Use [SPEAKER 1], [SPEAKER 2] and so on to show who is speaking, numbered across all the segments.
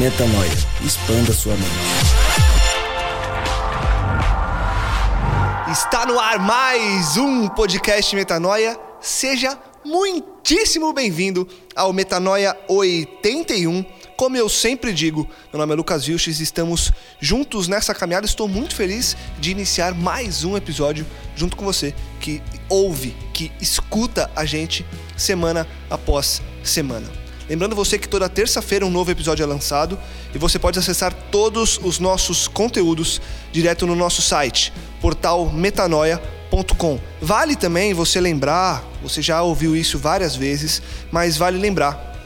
[SPEAKER 1] Metanoia. Expanda sua mente.
[SPEAKER 2] Está no ar mais um podcast Metanoia. Seja muitíssimo bem-vindo ao Metanoia 81. Como eu sempre digo, meu nome é Lucas Vilches, estamos juntos nessa caminhada. Estou muito feliz de iniciar mais um episódio junto com você que ouve, que escuta a gente semana após semana. Lembrando você que toda terça-feira um novo episódio é lançado e você pode acessar todos os nossos conteúdos direto no nosso site, portalmetanoia.com. Vale também você lembrar, você já ouviu isso várias vezes, mas vale lembrar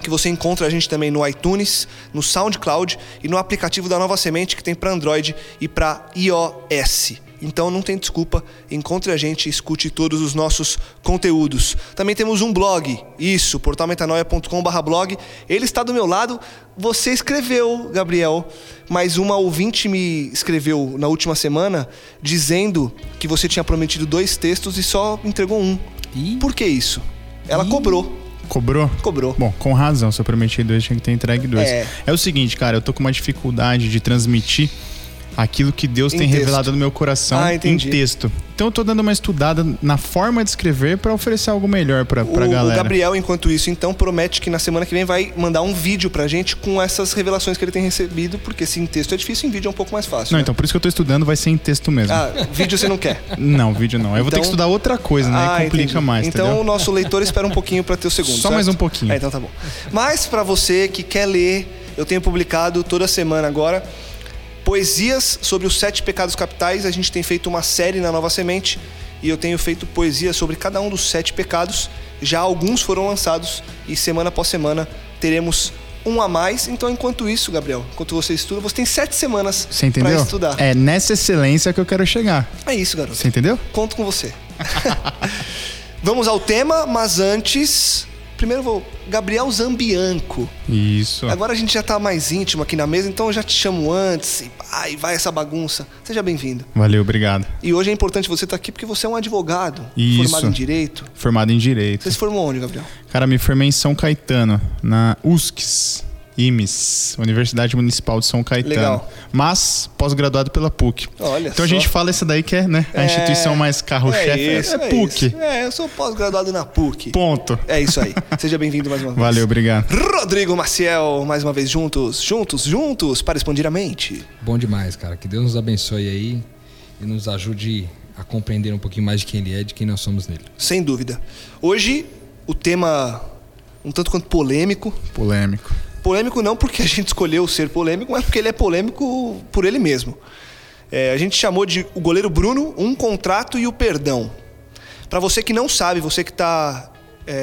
[SPEAKER 2] que você encontra a gente também no iTunes, no SoundCloud e no aplicativo da Nova Semente que tem para Android e para iOS. Então não tem desculpa, encontre a gente e escute todos os nossos conteúdos. Também temos um blog, isso, portalmetanoia.com/blog. Ele está do meu lado. Você escreveu, Gabriel, mas uma ouvinte me escreveu na última semana dizendo que você tinha prometido dois textos e só entregou um.
[SPEAKER 3] Ih.
[SPEAKER 2] Por que isso? Ela cobrou.
[SPEAKER 3] Cobrou?
[SPEAKER 2] Cobrou.
[SPEAKER 3] Bom, com razão, se eu prometi dois, tinha que ter entregue dois.
[SPEAKER 2] É.
[SPEAKER 3] É. o seguinte, cara, eu tô com uma dificuldade de transmitir aquilo que Deus
[SPEAKER 2] Em
[SPEAKER 3] tem
[SPEAKER 2] texto.
[SPEAKER 3] revelado no meu coração
[SPEAKER 2] Ah,
[SPEAKER 3] em texto. Então eu tô dando uma estudada na forma de escrever pra oferecer algo melhor pra
[SPEAKER 2] o,
[SPEAKER 3] galera.
[SPEAKER 2] o Gabriel, enquanto isso, então, promete que na semana que vem vai mandar um vídeo pra gente com essas revelações que ele tem recebido, porque se em texto é difícil, em vídeo é um pouco mais fácil.
[SPEAKER 3] Não,
[SPEAKER 2] né?
[SPEAKER 3] então por isso que eu tô estudando, vai ser em texto mesmo.
[SPEAKER 2] Ah, vídeo você não quer.
[SPEAKER 3] Não, vídeo não. Eu vou ter
[SPEAKER 2] Então-
[SPEAKER 3] que estudar outra coisa, né?
[SPEAKER 2] Ah,
[SPEAKER 3] complica
[SPEAKER 2] entendi.
[SPEAKER 3] mais,
[SPEAKER 2] Então
[SPEAKER 3] entendeu?
[SPEAKER 2] o nosso leitor espera um pouquinho pra ter o segundo.
[SPEAKER 3] Só
[SPEAKER 2] certo?
[SPEAKER 3] mais um pouquinho.
[SPEAKER 2] É, então tá bom. Mas pra você que quer ler, eu tenho publicado toda semana agora poesias sobre os sete pecados capitais. A gente tem feito uma série na Nova Semente e eu tenho feito poesias sobre cada um dos sete pecados. Já alguns foram lançados e semana após semana teremos um a mais. Então, enquanto isso, Gabriel, enquanto você estuda, você tem sete semanas pra estudar.
[SPEAKER 3] É nessa excelência que eu quero chegar.
[SPEAKER 2] é isso, garoto.
[SPEAKER 3] Você entendeu?
[SPEAKER 2] Conto com você. Vamos ao tema, mas antes. Primeiro eu vou. Gabriel Zambianco.
[SPEAKER 3] Isso.
[SPEAKER 2] Agora a gente já tá mais íntimo aqui na mesa, então eu já te chamo antes. E ai, vai essa bagunça. Seja bem-vindo.
[SPEAKER 3] Valeu, obrigado.
[SPEAKER 2] E hoje é importante você estar aqui porque você é um advogado
[SPEAKER 3] Isso.
[SPEAKER 2] formado em direito.
[SPEAKER 3] Formado em Direito.
[SPEAKER 2] Você se formou onde, Gabriel?
[SPEAKER 3] Cara, me formei em São Caetano, na USCS, IMES, Universidade Municipal de São Caetano.
[SPEAKER 2] Legal.
[SPEAKER 3] Mas pós-graduado pela PUC.
[SPEAKER 2] Olha
[SPEAKER 3] então a
[SPEAKER 2] só.
[SPEAKER 3] gente fala essa daí que é, né? A instituição mais carro-chefe é,
[SPEAKER 2] isso,
[SPEAKER 3] é PUC.
[SPEAKER 2] isso. É, eu sou pós-graduado na PUC.
[SPEAKER 3] Ponto.
[SPEAKER 2] É isso aí. Seja bem-vindo mais uma vez.
[SPEAKER 3] Valeu, obrigado.
[SPEAKER 2] Rodrigo Maciel, mais uma vez juntos, juntos, juntos, para expandir a mente.
[SPEAKER 4] Bom demais, cara. Que Deus nos abençoe aí e nos ajude a compreender um pouquinho mais de quem Ele é, de quem nós somos nele.
[SPEAKER 2] Sem dúvida. Hoje, o tema um tanto quanto polêmico.
[SPEAKER 3] Polêmico.
[SPEAKER 2] Polêmico não porque a gente escolheu ser polêmico, mas porque ele é polêmico por ele mesmo. É, a gente chamou de o goleiro Bruno, um contrato e o perdão. Para você que não sabe, você que está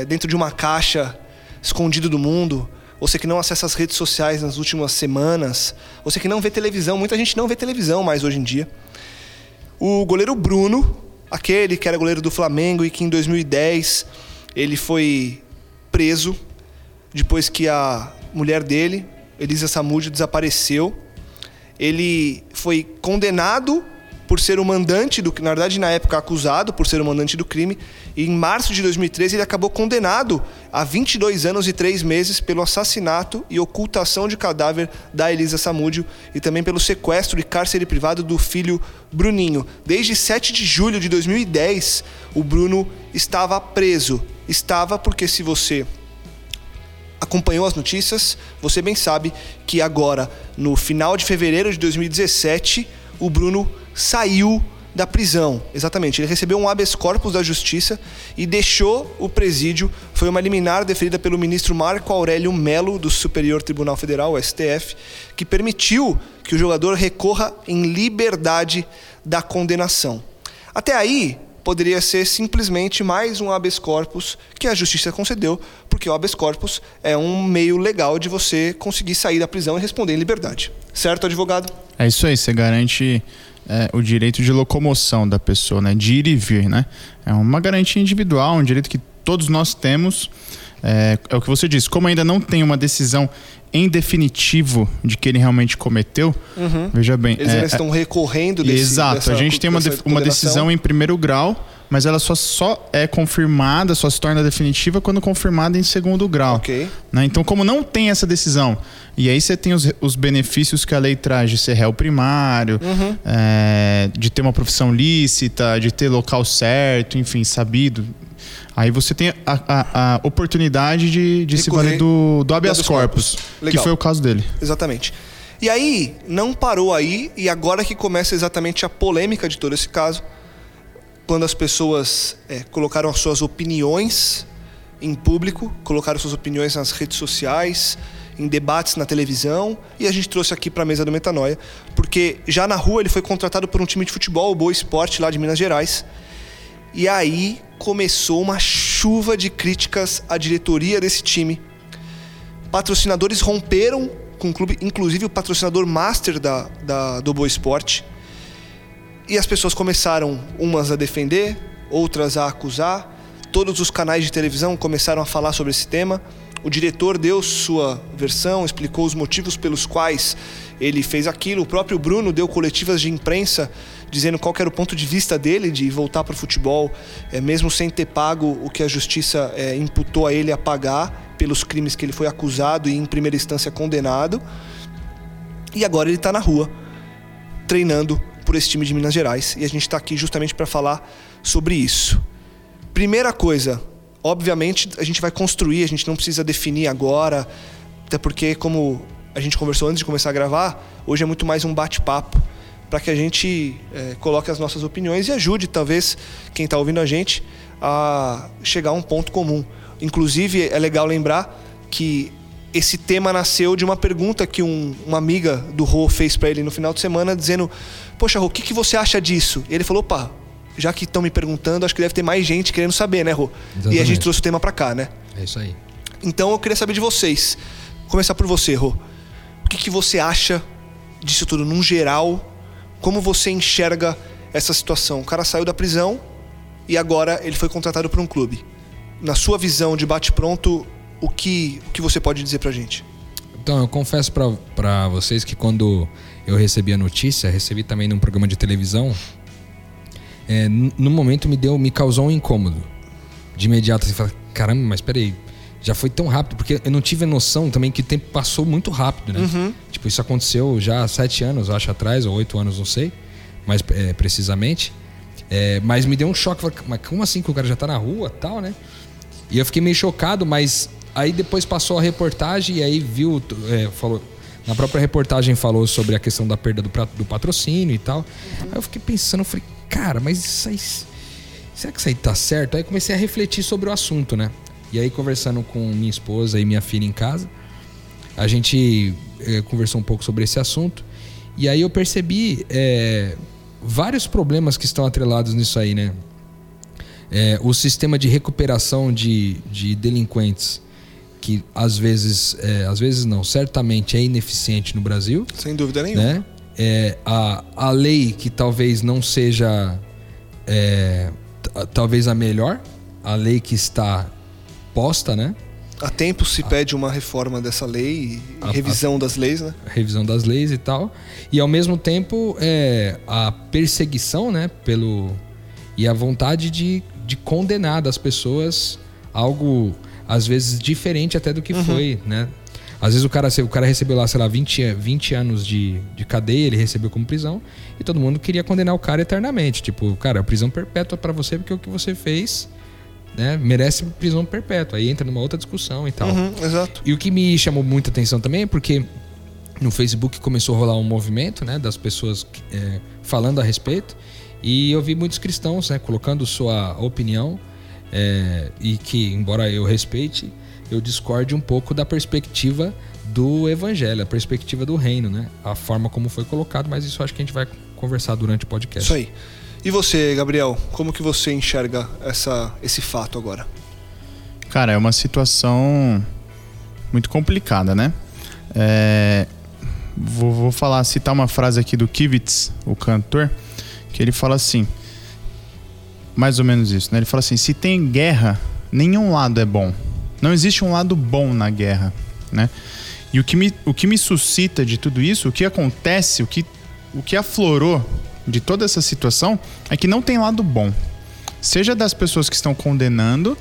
[SPEAKER 2] dentro de uma caixa escondido do mundo, você que não acessa as redes sociais nas últimas semanas, você que não vê televisão, muita gente não vê televisão mais hoje em dia. O goleiro Bruno, aquele que era goleiro do Flamengo e que em 2010 ele foi preso depois que a mulher dele, Elisa Samúdio, desapareceu. Ele foi condenado por ser o mandante do na verdade na época acusado por ser o mandante do crime e em março de 2013 ele acabou condenado a 22 anos e 3 meses pelo assassinato e ocultação de cadáver da Elisa Samúdio e também pelo sequestro e cárcere privado do filho Bruninho. Desde 7 de julho de 2010 o Bruno estava preso. Estava porque se você acompanhou as notícias, você bem sabe que agora, no final de fevereiro de 2017, o Bruno saiu da prisão. Exatamente. Ele recebeu um habeas corpus da justiça e deixou o presídio. Foi uma liminar deferida pelo ministro Marco Aurélio Melo, do Superior Tribunal Federal, STF, que permitiu que o jogador recorra em liberdade da condenação. Até aí, poderia ser simplesmente mais um habeas corpus que a justiça concedeu, porque o habeas corpus é um meio legal de você conseguir sair da prisão e responder em liberdade. Certo, advogado?
[SPEAKER 3] É isso aí, você garante é, o direito de locomoção da pessoa, né? De ir e vir, né? É uma garantia individual, um direito que todos nós temos. É, é o que você disse. Como ainda não tem uma decisão em definitivo de que ele realmente cometeu,
[SPEAKER 2] Uhum.
[SPEAKER 3] veja bem.
[SPEAKER 2] Eles
[SPEAKER 3] é,
[SPEAKER 2] ainda estão recorrendo desse,
[SPEAKER 3] Exato,
[SPEAKER 2] dessa-
[SPEAKER 3] a gente tem uma, uma decisão em primeiro grau, mas ela só, só é confirmada, só se torna definitiva quando confirmada em segundo grau.
[SPEAKER 2] Ok.
[SPEAKER 3] né? Então, como não tem essa decisão, e aí você tem os, os benefícios que a lei traz de ser réu primário,
[SPEAKER 2] Uhum.
[SPEAKER 3] é, de ter uma profissão lícita, de ter local certo, enfim, sabido. Aí você tem a, a- a oportunidade de, de se valer do, do habeas
[SPEAKER 2] habeas
[SPEAKER 3] corpus,
[SPEAKER 2] corpus.
[SPEAKER 3] que foi o caso dele.
[SPEAKER 2] Exatamente. E aí, não parou aí, e agora que começa exatamente a polêmica de todo esse caso, quando as pessoas é, colocaram as suas opiniões em público, colocaram suas opiniões nas redes sociais, em debates na televisão, e a gente trouxe aqui para a mesa do Metanoia, porque já na rua ele foi contratado por um time de futebol, o Boa Esporte, lá de Minas Gerais, e aí começou uma chuva de críticas à diretoria desse time, patrocinadores romperam com o clube, inclusive o patrocinador master da, da, do Boa Esporte. E as pessoas começaram umas a defender, outras a acusar. Todos os canais de televisão começaram a falar sobre esse tema. O diretor deu sua versão, explicou os motivos pelos quais ele fez aquilo. O próprio Bruno deu coletivas de imprensa dizendo qual era o ponto de vista dele de voltar para o futebol, é, mesmo sem ter pago o que a justiça é, imputou a ele a pagar pelos crimes que ele foi acusado e em primeira instância condenado. E agora ele está na rua treinando por esse time de Minas Gerais e a gente está aqui justamente para falar sobre isso. Primeira coisa, obviamente a gente vai construir, a gente não precisa definir agora, até porque como a gente conversou antes de começar a gravar, hoje é muito mais um bate-papo para que a gente é, coloque as nossas opiniões e ajude talvez quem está ouvindo a gente a chegar a um ponto comum. Inclusive é legal lembrar que esse tema nasceu de uma pergunta que um- uma amiga do Rô fez para ele no final de semana, dizendo: Poxa, Rô, o que, que você acha disso? E ele falou: opa, já que estão me perguntando, acho que deve ter mais gente querendo saber, né, Rô? E a gente
[SPEAKER 4] Exatamente.
[SPEAKER 2] trouxe o tema para cá, né?
[SPEAKER 4] É isso aí.
[SPEAKER 2] Então eu queria saber de vocês. Vou começar por você, Rô. O que, que você acha disso tudo, num geral? Como você enxerga essa situação? O cara saiu da prisão e agora ele foi contratado por um clube. Na sua visão de bate-pronto, o que, o que você pode dizer pra gente?
[SPEAKER 4] Então, eu confesso pra vocês que quando eu recebi a notícia, recebi também num programa de televisão, é, no momento me deu, me causou um incômodo. De imediato, assim, falar, caramba, mas peraí, já foi tão rápido, porque eu não tive noção também que o tempo passou muito rápido, né? Tipo, isso aconteceu já há sete anos, acho, atrás, ou oito anos, não sei, mais é, precisamente. É, mas me deu um choque, falei, mas como assim que o cara já tá na rua tal, né? E eu fiquei meio chocado, mas aí depois passou a reportagem e aí viu, é, falou, na própria reportagem falou sobre a questão da perda do, do patrocínio e tal. Aí eu fiquei pensando, falei, cara, mas isso aí, será que isso aí tá certo? Aí comecei a refletir sobre o assunto, né? E aí conversando com minha esposa e minha filha em casa, a gente eh, conversou um pouco sobre esse assunto e aí eu percebi eh, vários problemas que estão atrelados nisso aí, né? É, o sistema de recuperação de, de delinquentes, que às vezes, é, às vezes não, certamente é ineficiente no Brasil,
[SPEAKER 2] Sem dúvida nenhuma.
[SPEAKER 4] né? É, a, a lei que talvez não seja é, talvez a melhor, a lei que está posta, né?
[SPEAKER 2] Há tempo se pede uma reforma dessa lei e
[SPEAKER 4] A-
[SPEAKER 2] revisão das leis, né?
[SPEAKER 4] revisão das leis e tal. E ao mesmo tempo é, a perseguição, né, pelo e a vontade de, de condenar das pessoas algo às vezes diferente até do que foi, né? Às vezes o cara, o cara recebeu lá, sei lá, 20, 20 anos de, de cadeia, ele recebeu como prisão, e todo mundo queria condenar o cara eternamente. Tipo, cara, prisão perpétua pra você porque o que você fez né, merece prisão perpétua. Aí entra numa outra discussão e tal.
[SPEAKER 2] Uhum, exato.
[SPEAKER 4] E o que me chamou muita atenção também é porque no Facebook começou a rolar um movimento, né, das pessoas é, falando a respeito. E eu vi muitos cristãos, né, colocando sua opinião é, e que, embora eu respeite, eu discorde um pouco da perspectiva do evangelho, a perspectiva do reino, né? A forma como foi colocado, mas isso acho que a gente vai conversar durante o podcast.
[SPEAKER 2] Isso aí. E você, Gabriel, como que você enxerga essa, esse fato agora?
[SPEAKER 3] Cara, é uma situação muito complicada, né? É, vou, vou falar, citar uma frase aqui do Kivitz, o cantor, que ele fala assim, mais ou menos isso, né? Ele fala assim: se tem guerra, nenhum lado é bom. Não existe um lado bom na guerra, né? E o que me, o que me suscita de tudo isso, o que acontece, o que, o que aflorou de toda essa situação é que não tem lado bom. Seja das pessoas que estão condenando,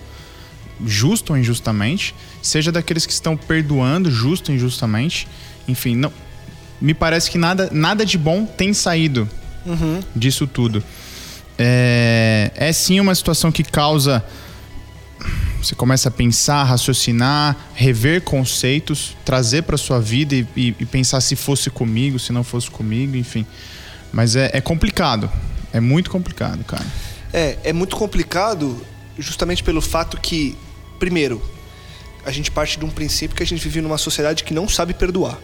[SPEAKER 3] justo ou injustamente, seja daqueles que estão perdoando, justo ou injustamente. Enfim, não, me parece que nada, nada de bom tem saído
[SPEAKER 2] Uhum.
[SPEAKER 3] disso tudo. É, é sim uma situação que causa. Você começa a pensar, raciocinar, rever conceitos, trazer para sua vida e, e- e pensar se fosse comigo, se não fosse comigo, enfim. Mas é, é complicado. É muito complicado, cara.
[SPEAKER 2] É, é muito complicado justamente pelo fato que, primeiro, a gente parte de um princípio que a gente vive numa sociedade que não sabe perdoar.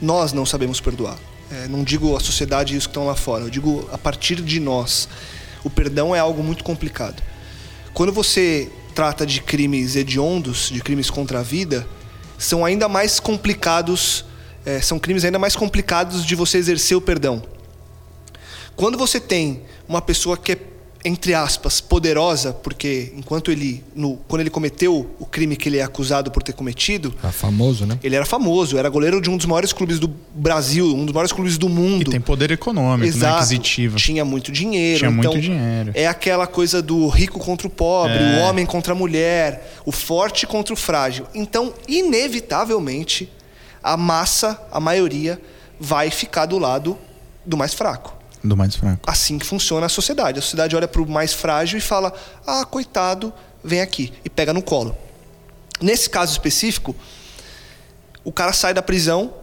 [SPEAKER 2] Nós não sabemos perdoar. É, não digo a sociedade e os que estão lá fora, eu digo a partir de nós. O perdão é algo muito complicado. Quando você trata de crimes hediondos, de crimes contra a vida, são ainda mais complicados, é, são crimes ainda mais complicados de você exercer o perdão. Quando você tem uma pessoa que é, entre aspas, poderosa, porque enquanto ele, no, quando ele cometeu o crime que ele é acusado por ter cometido,
[SPEAKER 4] Tá famoso, né?
[SPEAKER 2] ele era famoso, era goleiro de um dos maiores clubes do Brasil, um dos maiores clubes do mundo.
[SPEAKER 3] E tem poder econômico, né?
[SPEAKER 2] Exato.
[SPEAKER 3] Aquisitivo.
[SPEAKER 2] Tinha muito dinheiro.
[SPEAKER 3] Tinha muito
[SPEAKER 2] então,
[SPEAKER 3] dinheiro.
[SPEAKER 2] É aquela coisa do rico contra o pobre,
[SPEAKER 3] É.
[SPEAKER 2] o homem contra a mulher, o forte contra o frágil. Então, inevitavelmente, a massa, a maioria, vai ficar do lado do mais fraco.
[SPEAKER 3] Do mais fraco.
[SPEAKER 2] Assim que funciona a sociedade. A sociedade olha para o mais frágil e fala: ah, coitado, vem aqui. E pega no colo. Nesse caso específico, o cara sai da prisão,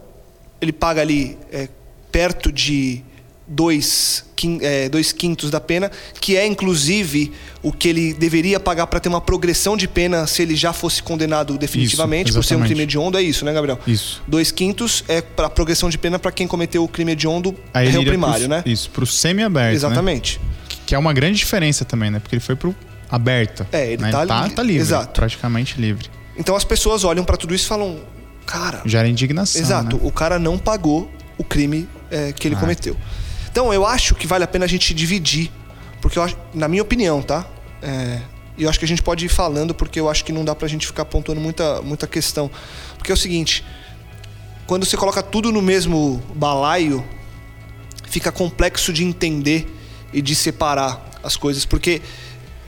[SPEAKER 2] ele paga ali é, perto de dois, é, dois quintos da pena, que é inclusive o que ele deveria pagar para ter uma progressão de pena se ele já fosse condenado definitivamente por ser um crime hediondo. É isso, né, Gabriel?
[SPEAKER 3] Isso.
[SPEAKER 2] Dois quintos é para progressão de pena para quem cometeu o crime hediondo
[SPEAKER 3] Aí ele
[SPEAKER 2] réu primário,
[SPEAKER 3] pro,
[SPEAKER 2] né?
[SPEAKER 3] Isso, pro semi-aberto. né?
[SPEAKER 2] Exatamente.
[SPEAKER 3] Que é uma grande diferença também, né? Porque ele foi pro aberto.
[SPEAKER 2] É, ele
[SPEAKER 3] né?
[SPEAKER 2] tá
[SPEAKER 3] tá, tá livre.
[SPEAKER 2] exato.
[SPEAKER 3] Praticamente livre.
[SPEAKER 2] Então as pessoas olham para tudo isso e falam: cara,
[SPEAKER 3] Gera indignação.
[SPEAKER 2] exato,
[SPEAKER 3] né?
[SPEAKER 2] o cara não pagou o crime é, que ele
[SPEAKER 3] Ah.
[SPEAKER 2] cometeu. Então eu acho que vale a pena a gente dividir, porque acho, na minha opinião, tá? É, e eu acho que a gente pode ir falando, porque eu acho que não dá pra gente ficar apontando muita, muita questão. Porque é o seguinte: quando você coloca tudo no mesmo balaio, fica complexo de entender e de separar as coisas. Porque,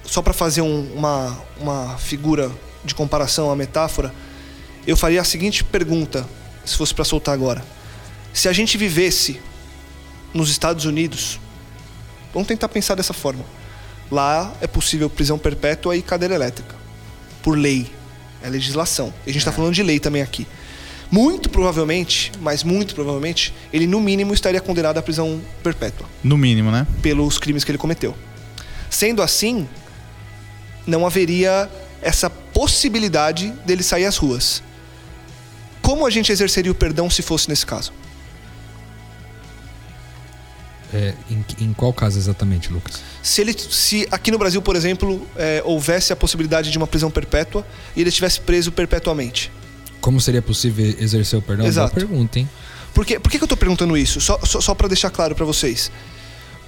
[SPEAKER 2] só para fazer um- uma, uma figura de comparação, uma metáfora, eu faria a seguinte pergunta, se fosse para soltar agora. Se a gente vivesse nos Estados Unidos, vamos tentar pensar dessa forma. Lá é possível prisão perpétua e cadeira elétrica. Por lei. É legislação. E a gente está falando de lei também aqui. Muito provavelmente, mas muito provavelmente, ele no mínimo estaria condenado à prisão perpétua
[SPEAKER 3] No mínimo, né?
[SPEAKER 2] pelos crimes que ele cometeu. Sendo assim, não haveria essa possibilidade dele sair às ruas. Como a gente exerceria o perdão se fosse nesse caso?
[SPEAKER 4] É, em, em qual caso exatamente, Lucas?
[SPEAKER 2] Se ele, se aqui no Brasil, por exemplo, é, houvesse a possibilidade de uma prisão perpétua e ele estivesse preso perpetuamente.
[SPEAKER 4] Como seria possível exercer o perdão?
[SPEAKER 2] Exato.
[SPEAKER 4] Boa pergunta, hein?
[SPEAKER 2] Por, quê? Por que, que eu tô perguntando isso? Só, só, só para deixar claro para vocês.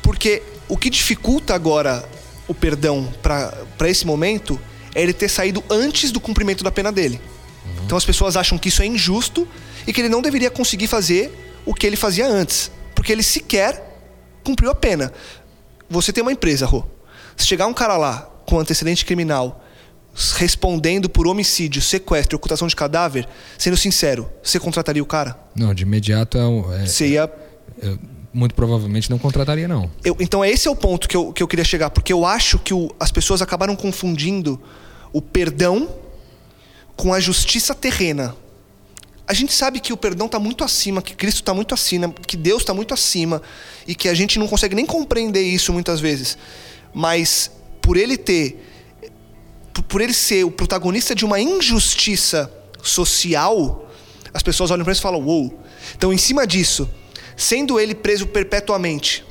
[SPEAKER 2] Porque o que dificulta agora o perdão para esse momento é ele ter saído antes do cumprimento da pena dele. Então as pessoas acham que isso é injusto e que ele não deveria conseguir fazer o que ele fazia antes. Porque ele sequer cumpriu a pena. Você tem uma empresa, Rô. Se chegar um cara lá com antecedente criminal respondendo por homicídio, sequestro ocultação de cadáver, sendo sincero, você contrataria o cara?
[SPEAKER 4] Não, de imediato é, um- é-
[SPEAKER 2] Você ia
[SPEAKER 4] eu muito provavelmente não contrataria, não.
[SPEAKER 2] Eu- então, esse é o ponto que eu, que eu queria chegar, porque eu acho que o- as pessoas acabaram confundindo o perdão com a justiça terrena. A gente sabe que o perdão está muito acima, que Cristo está muito acima, que Deus está muito acima e que a gente não consegue nem compreender isso muitas vezes. Mas por ele ter, por ele ser o protagonista de uma injustiça social, as pessoas olham para isso e falam: "Uou". Então, em cima disso, sendo ele preso perpetuamente,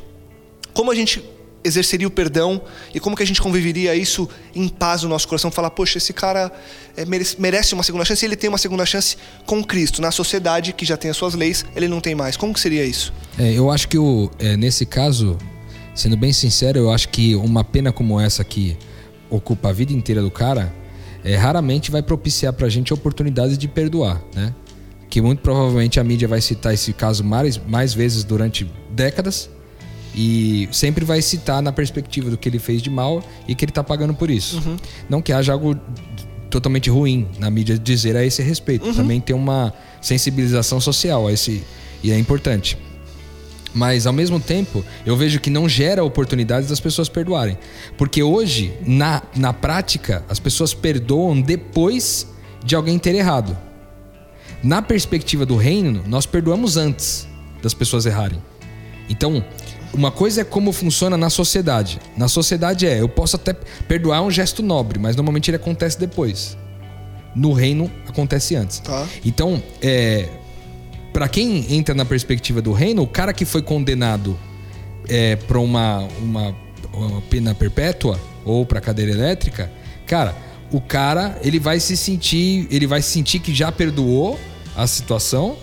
[SPEAKER 2] como a gente exerceria o perdão e como que a gente conviveria isso em paz no nosso coração, falar, poxa, esse cara é, merece uma segunda chance ele tem uma segunda chance com Cristo. Na sociedade que já tem as suas leis, ele não tem mais. Como que seria isso?
[SPEAKER 4] É, eu acho que o, é, nesse caso, sendo bem sincero, eu acho que uma pena como essa que ocupa a vida inteira do cara, é, raramente vai propiciar pra gente oportunidades de perdoar, né? Que muito provavelmente a mídia vai citar esse caso mais, mais vezes durante décadas e sempre vai citar na perspectiva do que ele fez de mal e que ele está pagando por isso. Uhum. Não que haja algo totalmente ruim na mídia dizer a esse respeito. Uhum. Também tem uma sensibilização social a esse e é importante. Mas ao mesmo tempo, eu vejo que não gera oportunidades das pessoas perdoarem. Porque hoje, na, na prática, as pessoas perdoam depois de alguém ter errado. Na perspectiva do reino, nós perdoamos antes das pessoas errarem. Então, uma coisa é como funciona na sociedade. Na sociedade é, eu posso até perdoar um gesto nobre, mas normalmente ele acontece depois. No reino acontece antes. Tá. Então, é, para quem entra na perspectiva do reino, o cara que foi condenado é, para uma, uma, uma pena perpétua ou para cadeira elétrica, cara, o cara ele vai se sentir, ele vai sentir que já perdoou a situação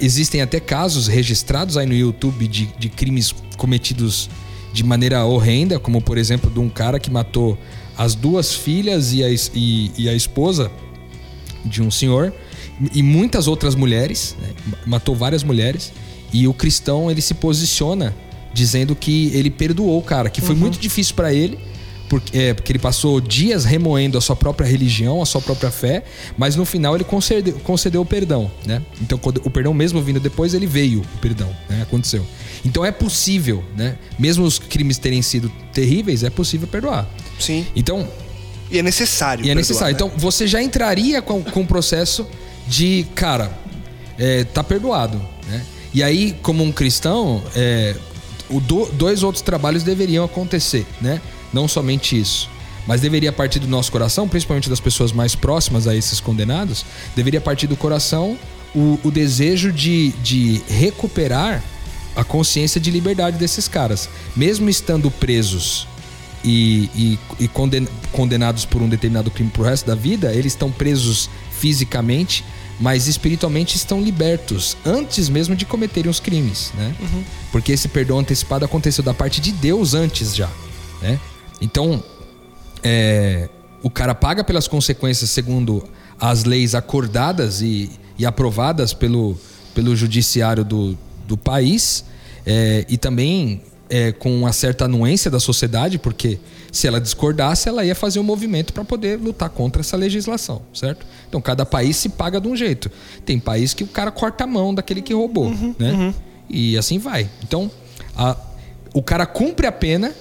[SPEAKER 4] existem até casos registrados aí no YouTube de, de crimes cometidos de maneira horrenda, como por exemplo de um cara que matou as duas filhas e a, e, e a esposa de um senhor e muitas outras mulheres, né? matou várias mulheres e o cristão ele se posiciona dizendo que ele perdoou o cara, que foi uhum. muito difícil para ele porque, é, porque ele passou dias remoendo a sua própria religião, a sua própria fé, mas no final ele concedeu, concedeu o perdão, né? Então o perdão mesmo vindo depois, ele veio, o perdão, né? Aconteceu. Então é possível, né? Mesmo os crimes terem sido terríveis, é possível perdoar.
[SPEAKER 2] Sim.
[SPEAKER 4] Então...
[SPEAKER 2] E é necessário
[SPEAKER 4] E é perdoar, necessário. Né? Então você já entraria com, com o processo de, cara, é, tá perdoado, né? E aí, como um cristão, é, o do, dois outros trabalhos deveriam acontecer, né? Não somente isso, mas deveria partir do nosso coração, principalmente das pessoas mais próximas a esses condenados, deveria partir do coração o, o desejo de, de recuperar a consciência de liberdade desses caras, mesmo estando presos e, e, e condenados por um determinado crime pro resto da vida, eles estão presos fisicamente, mas espiritualmente estão libertos antes mesmo de cometerem os crimes, né? Uhum. Porque esse perdão antecipado aconteceu da parte de Deus antes já, né? Então, é, o cara paga pelas consequências segundo as leis acordadas e, e aprovadas pelo, pelo judiciário do, do país é, e também é, com uma certa anuência da sociedade, porque se ela discordasse, ela ia fazer um movimento para poder lutar contra essa legislação, certo? Então cada país se paga de um jeito. Tem país que o cara corta a mão daquele que roubou, uhum, né? Uhum. E assim vai. Então a, o cara cumpre a pena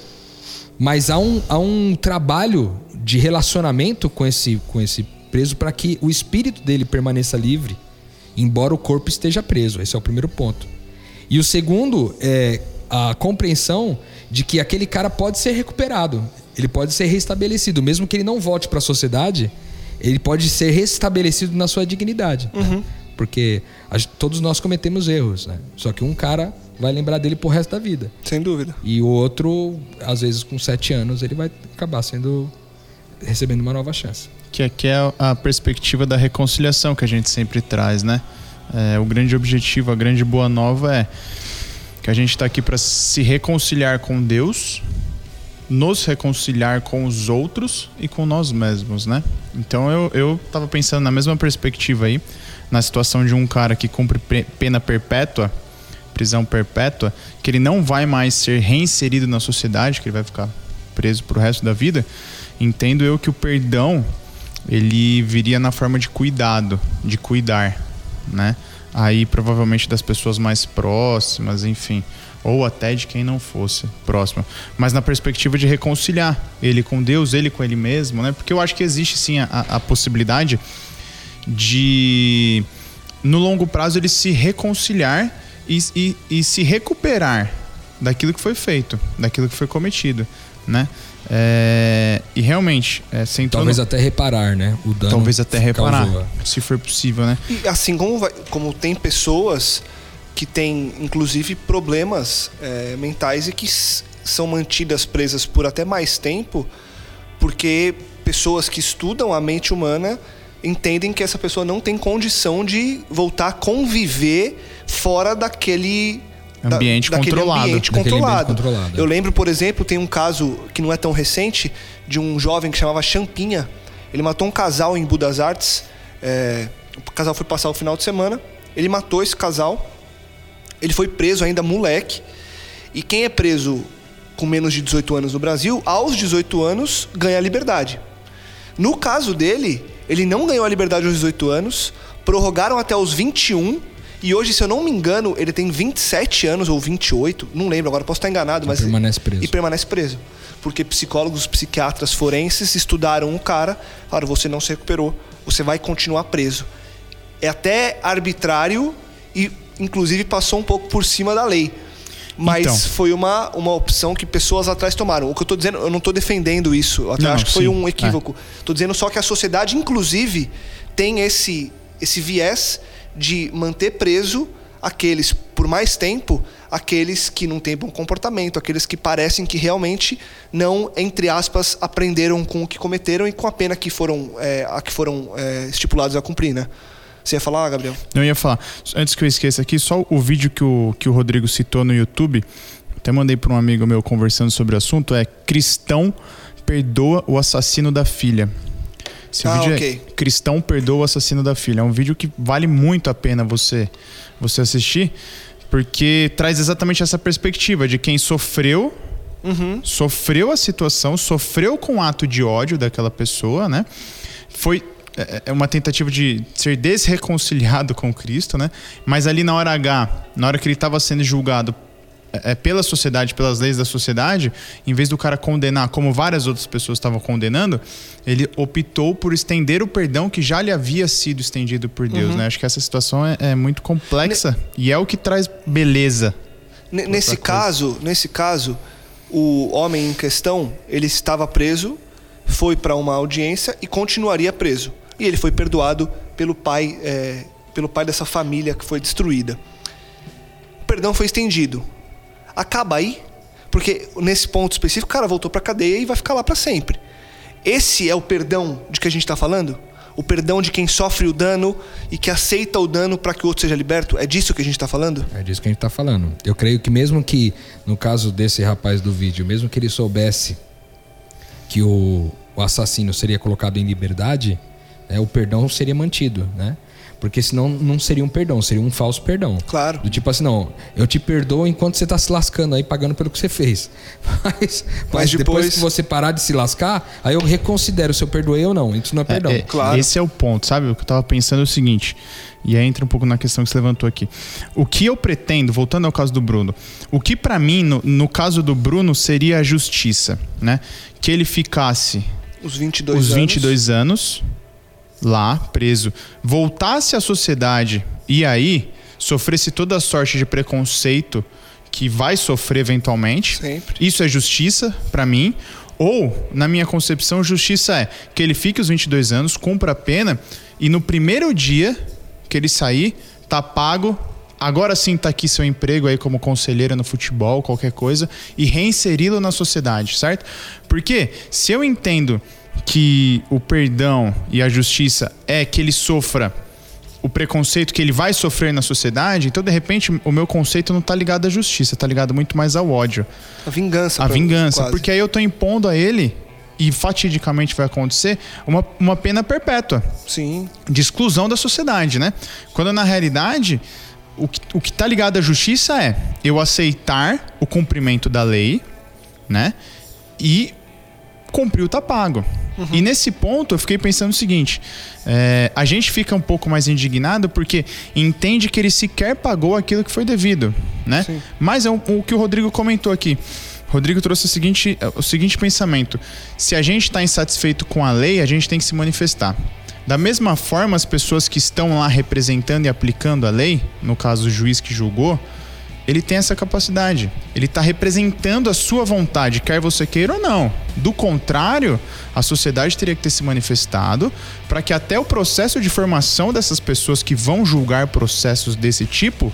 [SPEAKER 4] mas há um, há um trabalho de relacionamento com esse, com esse preso para que o espírito dele permaneça livre, embora o corpo esteja preso. Esse é o primeiro ponto. E o segundo é a compreensão de que aquele cara pode ser recuperado, ele pode ser restabelecido, mesmo que ele não volte para a sociedade, ele pode ser restabelecido na sua dignidade. Né? Uhum. Né? Porque a, todos nós cometemos erros, né? Só que um cara vai lembrar dele pro resto da vida.
[SPEAKER 2] Sem dúvida.
[SPEAKER 4] E o outro, às vezes com sete anos, ele vai acabar sendo recebendo uma nova chance.
[SPEAKER 3] Que aqui é a perspectiva da reconciliação que a gente sempre traz, né? É, o grande objetivo, a grande boa nova é que a gente está aqui para se reconciliar com Deus, nos reconciliar com os outros e com nós mesmos, né? Então eu, eu tava pensando na mesma perspectiva aí, na situação de um cara que cumpre pena perpétua prisão perpétua, que ele não vai mais ser reinserido na sociedade, que ele vai ficar preso pro resto da vida, entendo eu que o perdão ele viria na forma de cuidado, de cuidar, né? Aí provavelmente das pessoas mais próximas, enfim, ou até de quem não fosse próximo, mas na perspectiva de reconciliar ele com Deus, ele com ele mesmo, né? Porque eu acho que existe sim a, a possibilidade de no longo prazo ele se reconciliar e, e, e se recuperar daquilo que foi feito, daquilo que foi cometido, né? É, e realmente, é, entrou
[SPEAKER 4] Talvez
[SPEAKER 3] no-
[SPEAKER 4] até reparar, né? O dano.
[SPEAKER 3] talvez até reparar,
[SPEAKER 4] causou.
[SPEAKER 3] se for possível, né?
[SPEAKER 2] E assim como, vai- como tem pessoas que têm, inclusive, problemas é, mentais e que são mantidas presas por até mais tempo, porque pessoas que estudam a mente humana entendem que essa pessoa não tem condição de voltar a conviver fora daquele da-
[SPEAKER 3] Ambiente
[SPEAKER 2] daquele
[SPEAKER 3] controlado.
[SPEAKER 2] ambiente controlado.
[SPEAKER 4] controlado.
[SPEAKER 2] Eu lembro, por exemplo, tem um caso que não é tão recente de um jovem que chamava Champinha. Ele matou um casal em Budas Artes. é, o casal foi passar o final de semana. Ele matou esse casal. Ele foi preso ainda moleque. E quem é preso com menos de 18 anos no Brasil, aos 18 anos ganha a liberdade. No caso dele, ele não ganhou a liberdade aos 18 anos, prorrogaram até os 21 e hoje, se eu não me engano, ele tem 27 anos ou 28, não lembro agora, posso estar enganado,
[SPEAKER 4] E
[SPEAKER 2] mas
[SPEAKER 4] permanece preso.
[SPEAKER 2] E permanece preso. Porque psicólogos, psiquiatras forenses estudaram o cara, falaram: você não se recuperou, você vai continuar preso. É até arbitrário e, inclusive, passou um pouco por cima da lei. Mas
[SPEAKER 3] Então.
[SPEAKER 2] foi uma, uma opção que pessoas atrás tomaram. O que eu tô dizendo, eu não tô defendendo isso. Eu até
[SPEAKER 3] Não,
[SPEAKER 2] acho que foi
[SPEAKER 3] sim,
[SPEAKER 2] um
[SPEAKER 3] é.
[SPEAKER 2] equívoco. Tô dizendo só que a sociedade, inclusive, tem esse, esse viés de manter preso aqueles, por mais tempo, aqueles que não têm bom comportamento, aqueles que parecem que realmente não, entre aspas, aprenderam com o que cometeram e com a pena que foram, é, a que foram é, estipulados a cumprir, né? Você ia falar, Gabriel?
[SPEAKER 3] Eu ia falar, antes que eu esqueça aqui, só o vídeo que o, que o Rodrigo citou no YouTube, até mandei para um amigo meu conversando sobre o assunto, é Cristão perdoa o assassino da filha. Esse
[SPEAKER 2] Ah,
[SPEAKER 3] vídeo
[SPEAKER 2] ok.
[SPEAKER 3] é Cristão perdoa o assassino da filha. É um vídeo que vale muito a pena você, você assistir, porque traz exatamente essa perspectiva de quem sofreu sofreu a situação, sofreu com o ato de ódio daquela pessoa, né? Foi é é uma tentativa de ser desreconciliado com Cristo, né? Mas ali na hora H, na hora que ele estava sendo julgado é, é, pela sociedade, pelas leis da sociedade, em vez do cara condenar, como várias outras pessoas estavam condenando, ele optou por estender o perdão que já lhe havia sido estendido por Deus, né? Acho que essa situação é, é muito complexa e é o que traz beleza.
[SPEAKER 2] N- nesse caso, nesse caso, o homem em questão, ele estava preso, foi para uma audiência e continuaria preso. E ele foi perdoado pelo pai, é, pelo pai dessa família que foi destruída. O perdão foi estendido. Acaba aí, porque nesse ponto específico, o cara voltou para cadeia e vai ficar lá para sempre. Esse é o perdão de que a gente está falando? O perdão de quem sofre o dano e que aceita o dano para que o outro seja liberto? É disso que a gente está falando?
[SPEAKER 4] É disso que a gente tá falando. Eu creio que mesmo que, no caso desse rapaz do vídeo, mesmo que ele soubesse que o, o assassino seria colocado em liberdade, né, o perdão seria mantido, né? Porque senão não seria um perdão, seria um falso perdão.
[SPEAKER 2] Claro.
[SPEAKER 4] Do tipo assim, não, eu te perdoo enquanto você tá se lascando aí, pagando pelo que você fez. Mas, mas, depois...
[SPEAKER 2] depois-
[SPEAKER 4] que você parar de se lascar, aí eu reconsidero se eu perdoei ou não. Isso não é perdão.
[SPEAKER 3] É, é,
[SPEAKER 2] Claro.
[SPEAKER 3] Esse é o ponto, sabe? O que eu tava pensando é o seguinte, e aí entra um pouco na questão que você levantou aqui. O que eu pretendo, voltando ao caso do Bruno, o que pra mim, no, no caso do Bruno, seria a justiça, né? Que ele ficasse
[SPEAKER 2] Os 22
[SPEAKER 3] os
[SPEAKER 2] anos.
[SPEAKER 3] 22 anos lá, preso, voltasse à sociedade e aí sofresse toda a sorte de preconceito que vai sofrer eventualmente.
[SPEAKER 2] Sempre.
[SPEAKER 3] Isso é justiça pra mim. Ou, na minha concepção, justiça é que ele fique os 22 anos, cumpra a pena e no primeiro dia que ele sair, tá pago. Agora sim tá aqui seu emprego aí como conselheiro no futebol, qualquer coisa, e reinseri-lo na sociedade, certo? Porque se eu entendo que o perdão e a justiça é que ele sofra o preconceito que ele vai sofrer na sociedade, então de repente o meu conceito não tá ligado à justiça, tá ligado muito mais ao ódio
[SPEAKER 2] A vingança.
[SPEAKER 3] a vingança.
[SPEAKER 2] quase.
[SPEAKER 3] Porque aí eu tô impondo a ele, e fatidicamente vai acontecer, uma, uma pena perpétua
[SPEAKER 2] Sim.
[SPEAKER 3] de exclusão da sociedade, né? Quando na realidade o que, o que tá ligado à justiça é eu aceitar o cumprimento da lei, né? E cumpriu, tá pago. E nesse ponto eu fiquei pensando o seguinte: é, a gente fica um pouco mais indignado porque entende que ele sequer pagou aquilo que foi devido, né?
[SPEAKER 2] Sim.
[SPEAKER 3] Mas é o, o que o Rodrigo comentou aqui. Rodrigo trouxe o seguinte, o seguinte pensamento: se a gente está insatisfeito com a lei, a gente tem que se manifestar. Da mesma forma, as pessoas que estão lá representando e aplicando a lei, no caso o juiz que julgou, ele tem essa capacidade. Ele está representando a sua vontade, quer você queira ou não. Do contrário, a sociedade teria que ter se manifestado para que até o processo de formação dessas pessoas que vão julgar processos desse tipo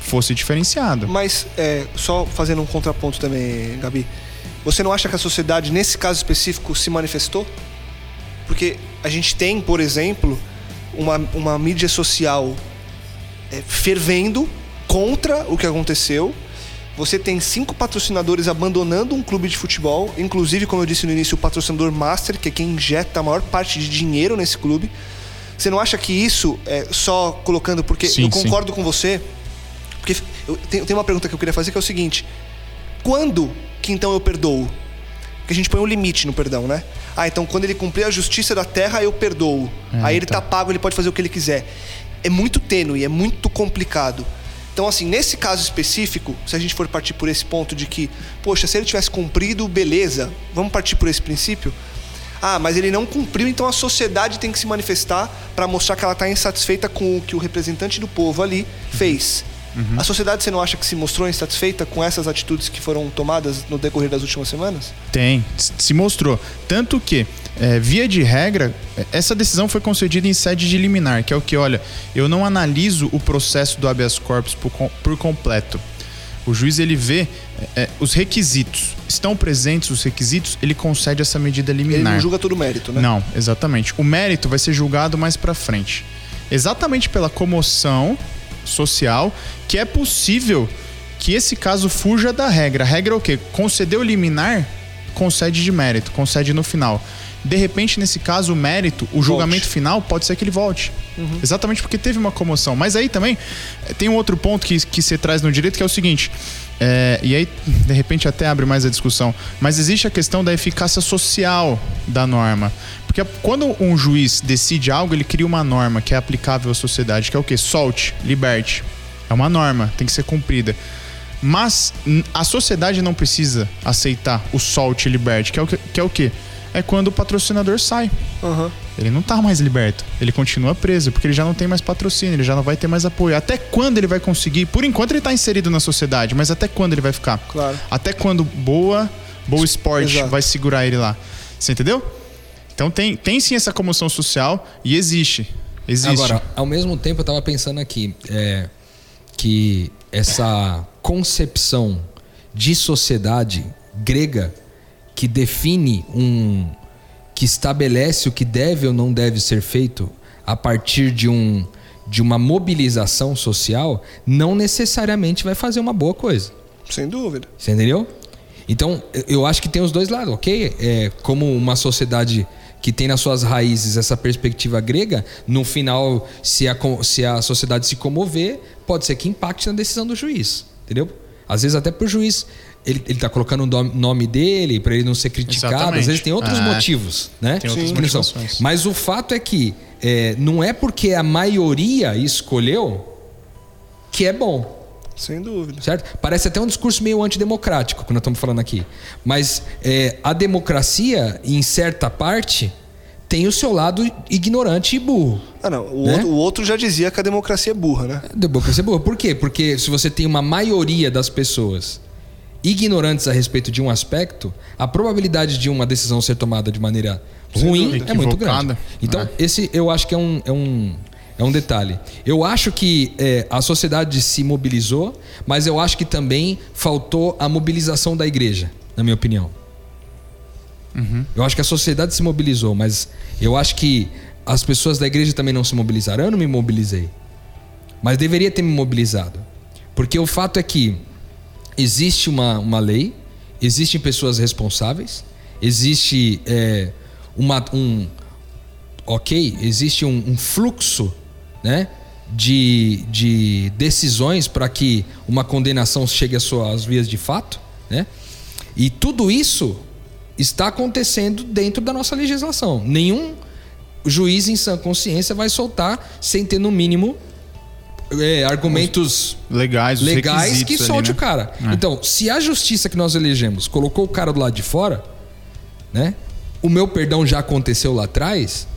[SPEAKER 3] fosse diferenciado.
[SPEAKER 2] Mas, é, só fazendo um contraponto também, Gabi, você não acha que a sociedade, nesse caso específico, se manifestou? Porque a gente tem, por exemplo, uma, uma mídia social é, fervendo contra o que aconteceu. Você tem cinco patrocinadores abandonando um clube de futebol, inclusive, como eu disse no início, o patrocinador Master, que é quem injeta a maior parte de dinheiro nesse clube. Você não acha que isso, é, só colocando, porque
[SPEAKER 3] Sim,
[SPEAKER 2] eu concordo
[SPEAKER 3] sim.
[SPEAKER 2] com você, porque eu tenho, tem uma pergunta que eu queria fazer que é o seguinte: quando que então eu perdoo? Porque a gente põe um limite no perdão, né? Ah, então quando ele cumprir a justiça da terra, eu perdoo.
[SPEAKER 3] É,
[SPEAKER 2] Aí ele
[SPEAKER 3] então.
[SPEAKER 2] tá pago, ele pode fazer o que ele quiser. É muito tênue, é muito complicado. Então, assim, nesse caso específico, se a gente for partir por esse ponto de que, poxa, se ele tivesse cumprido, beleza, vamos partir por esse princípio. Ah, mas ele não cumpriu, então a sociedade tem que se manifestar para mostrar que ela está insatisfeita com o que o representante do povo ali fez. A sociedade, você não acha que se mostrou insatisfeita com essas atitudes que foram tomadas no decorrer das últimas semanas?
[SPEAKER 3] Tem, se mostrou. Tanto que, é, via de regra, essa decisão foi concedida em sede de liminar, que é o que, olha, eu não analiso o processo do habeas corpus por, por completo. O juiz ele vê é, é, os requisitos. Estão presentes os requisitos, ele concede essa medida
[SPEAKER 2] Ele
[SPEAKER 3] liminar.
[SPEAKER 2] não julga todo o mérito, né?
[SPEAKER 3] Não, exatamente. O mérito vai ser julgado mais pra frente. Exatamente pela comoção social que é possível que esse caso fuja da regra. A regra é o quê? Concedeu liminar, concede de mérito, concede no final. De repente, nesse caso, o mérito, o julgamento final, pode ser que ele volte. Exatamente porque teve uma comoção. Mas aí também eh, tem um outro ponto que, que você traz no direito, que é o seguinte. é, e aí, de repente, até abre mais a discussão. Mas existe a questão da eficácia social da norma. Porque quando um juiz decide algo, ele cria uma norma que é aplicável à sociedade, que é o quê? Solte, liberte. É uma norma, tem que ser cumprida. Mas a sociedade não precisa aceitar o solte liberte, que é o que, que é o quê? É quando o patrocinador sai.
[SPEAKER 2] Aham.
[SPEAKER 3] Ele não tá mais liberto. Ele continua preso, porque ele já não tem mais patrocínio, ele já não vai ter mais apoio. Até quando ele vai conseguir? Por enquanto ele tá inserido na sociedade, mas até quando ele vai ficar?
[SPEAKER 2] Claro.
[SPEAKER 3] Até quando boa, boa esporte
[SPEAKER 2] Exato.
[SPEAKER 3] vai segurar ele lá. Você entendeu? Então tem, tem sim essa comoção social e existe. Existe.
[SPEAKER 4] Agora, ao mesmo tempo, eu tava pensando aqui é, que essa concepção de sociedade grega que define um. que estabelece o que deve ou não deve ser feito a partir de um. de uma mobilização social, não necessariamente vai fazer uma boa coisa.
[SPEAKER 2] Sem dúvida.
[SPEAKER 4] Você entendeu? Então, eu- acho que tem os dois lados, ok? É, como uma sociedade que tem nas suas raízes essa perspectiva grega, no final, se a, se a sociedade se comover, pode ser que impacte na decisão do juiz, entendeu? Às vezes até pro juiz, ele, ele tá colocando o nome dele para ele não ser criticado,
[SPEAKER 3] Exatamente.
[SPEAKER 4] às vezes tem outros
[SPEAKER 3] É.
[SPEAKER 4] motivos, né?
[SPEAKER 3] Tem outras motivações.
[SPEAKER 4] Mas o fato é que é, não é porque a maioria escolheu que é bom.
[SPEAKER 2] Sem dúvida.
[SPEAKER 4] Certo? Parece até um discurso meio antidemocrático que nós estamos falando aqui. Mas é, a democracia, em certa parte, tem o seu lado ignorante e burro.
[SPEAKER 2] Ah, não. O,
[SPEAKER 4] Né?
[SPEAKER 2] outro, o outro já dizia que a democracia é burra, né?
[SPEAKER 4] A democracia é burra. Por quê? Porque se você tem uma maioria das pessoas ignorantes a respeito de um aspecto, a probabilidade de uma decisão ser tomada de maneira ruim
[SPEAKER 3] dúvida.
[SPEAKER 4] é muito grande. Então,
[SPEAKER 3] É.
[SPEAKER 4] esse eu acho que é um, é um, é um detalhe. Eu acho que é, a sociedade se mobilizou, mas eu acho que também faltou a mobilização da igreja, na minha opinião. Eu acho que a sociedade se mobilizou, mas eu acho que as pessoas da igreja também não se mobilizaram. Eu não me mobilizei. Mas deveria ter me mobilizado. Porque o fato é que existe uma, uma lei, existem pessoas responsáveis, existe é, uma, um. Ok, existe um, um fluxo né, de, de decisões para que uma condenação chegue às suas vias de fato. Né? E tudo isso está acontecendo dentro da nossa legislação. Nenhum juiz em sã consciência vai soltar sem ter, no mínimo, é, argumentos
[SPEAKER 3] legais, os
[SPEAKER 4] legais que
[SPEAKER 3] requisitos ali,
[SPEAKER 4] solte
[SPEAKER 3] né?
[SPEAKER 4] o cara.
[SPEAKER 3] É.
[SPEAKER 4] Então, se a justiça que nós elegemos colocou o cara do lado de fora, né? O meu perdão já aconteceu lá atrás.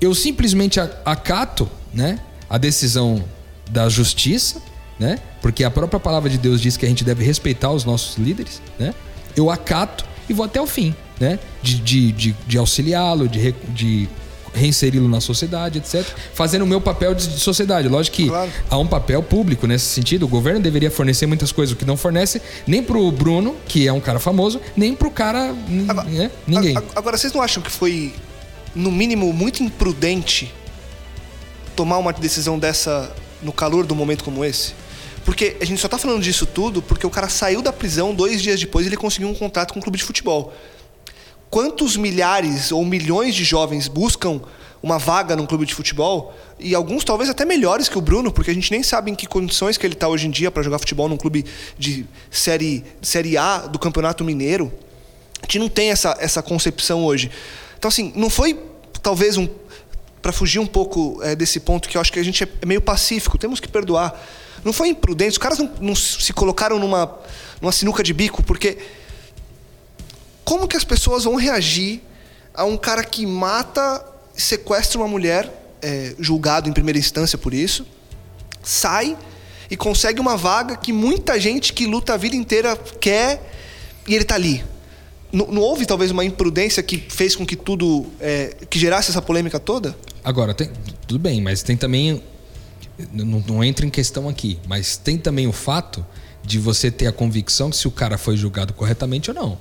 [SPEAKER 4] eu simplesmente acato, né, a decisão da justiça, né? Porque a própria palavra de Deus diz que a gente deve respeitar os nossos líderes, né? Eu acato e vou até o fim, né? De, de, de, de auxiliá-lo, de, re- de reinseri-lo na sociedade, etc. Fazendo o meu papel de, de sociedade. Lógico que
[SPEAKER 2] Claro.
[SPEAKER 4] há um papel público nesse sentido. O governo deveria fornecer muitas coisas, o que não fornece nem pro Bruno, que é um cara famoso, nem pro cara,
[SPEAKER 2] Agora-
[SPEAKER 4] né? ninguém.
[SPEAKER 2] Agora, vocês não acham que foi, no mínimo, muito imprudente tomar uma decisão dessa no calor do momento como esse? Porque a gente só tá falando disso tudo porque o cara saiu da prisão dois dias depois ele conseguiu um contrato com um clube de futebol. Quantos milhares ou milhões de jovens buscam uma vaga num clube de futebol? E alguns talvez até melhores que o Bruno, porque a gente nem sabe em que condições que ele está hoje em dia para jogar futebol num clube de série, série A do Campeonato Mineiro. A gente não tem essa, essa concepção hoje. Então, assim, não foi talvez um. Para fugir um pouco eh, desse ponto que eu acho que a gente é meio pacífico, temos que perdoar. Não foi imprudente, os caras não, não se colocaram numa, numa sinuca de bico, porque como que as pessoas vão reagir a um cara que mata, sequestra uma mulher, é, julgado em primeira instância por isso, sai e consegue uma vaga que muita gente que luta a vida inteira quer e ele tá ali. Não, não houve talvez uma imprudência que fez com que tudo é, que gerasse essa polêmica toda?
[SPEAKER 4] Agora, tem, tudo bem, mas tem também. Não, não entra em questão aqui, mas tem também o fato de você ter a convicção que se o cara foi julgado corretamente ou não.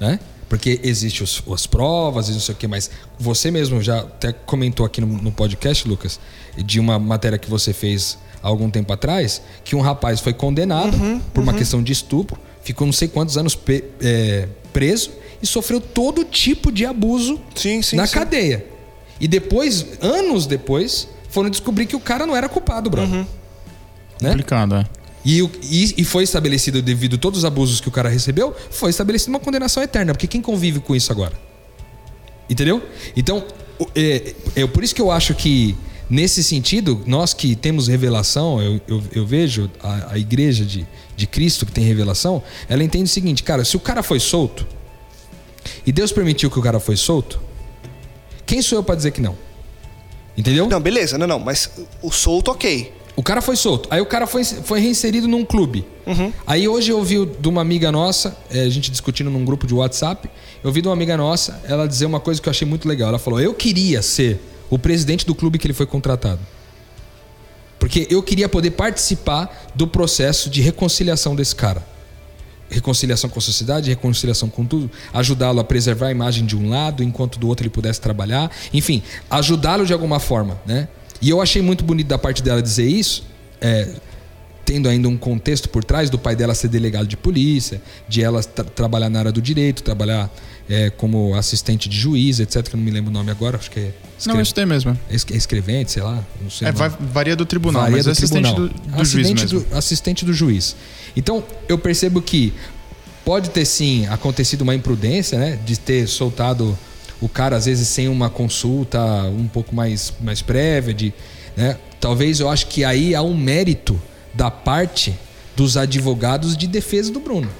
[SPEAKER 4] Né? Porque existe os, as provas e não sei o que, mas você mesmo já até comentou aqui no, no podcast, Lucas, de uma matéria que você fez há algum tempo atrás, que um rapaz foi condenado por uma questão de estupro, ficou não sei quantos anos pe- é, preso e sofreu todo tipo de abuso
[SPEAKER 2] Sim, sim,
[SPEAKER 4] na
[SPEAKER 2] sim.
[SPEAKER 4] cadeia. E depois, anos depois, foram descobrir que o cara não era culpado, brother. Né?
[SPEAKER 3] Complicado, é.
[SPEAKER 4] E, e- e foi estabelecido, devido a todos os abusos que o cara recebeu, foi estabelecida uma condenação eterna. Porque quem convive com isso agora? Entendeu? Então, é, é por isso que eu acho que, nesse sentido, nós que temos revelação, eu, eu- eu vejo a, a igreja de, de Cristo que tem revelação, ela entende o seguinte, cara, se o cara foi solto, e Deus permitiu que o cara foi solto, quem sou eu pra dizer que não? Entendeu?
[SPEAKER 2] Não, beleza, não, não, mas o solto, ok.
[SPEAKER 4] O cara foi solto. Aí o cara foi, foi reinserido num clube. Aí hoje eu ouvi de uma amiga nossa, eh, a gente discutindo num grupo de WhatsApp, eu ouvi de uma amiga nossa ela dizer uma coisa que eu achei muito legal. Ela falou: Eu queria ser o presidente do clube que ele foi contratado. Porque eu queria poder participar do processo de reconciliação desse cara. Reconciliação com a sociedade, reconciliação com tudo, ajudá-lo a preservar a imagem de um lado, enquanto do outro ele pudesse trabalhar, enfim, ajudá-lo de alguma forma, né? E eu achei muito bonito da parte dela dizer isso, é, tendo ainda um contexto por trás do pai dela ser delegado de polícia, de ela tra- trabalhar na área do direito, trabalhar é, como assistente de juiz, etc, que eu não me lembro o nome agora, acho que é
[SPEAKER 3] Não,
[SPEAKER 4] escre-
[SPEAKER 3] isso tem mesmo.
[SPEAKER 4] es- escrevente, sei lá, não sei
[SPEAKER 3] É, varia do tribunal,
[SPEAKER 4] Varia
[SPEAKER 3] mas
[SPEAKER 4] do
[SPEAKER 3] é assistente
[SPEAKER 4] tribunal.
[SPEAKER 3] do, do juiz
[SPEAKER 4] assistente
[SPEAKER 3] mesmo.
[SPEAKER 4] do- assistente do juiz. Então, eu percebo que pode ter sim acontecido uma imprudência, né? De ter soltado o cara, às vezes, sem uma consulta um pouco mais, mais prévia. De, né? Talvez eu acho que aí há um mérito da parte dos advogados de defesa do Bruno.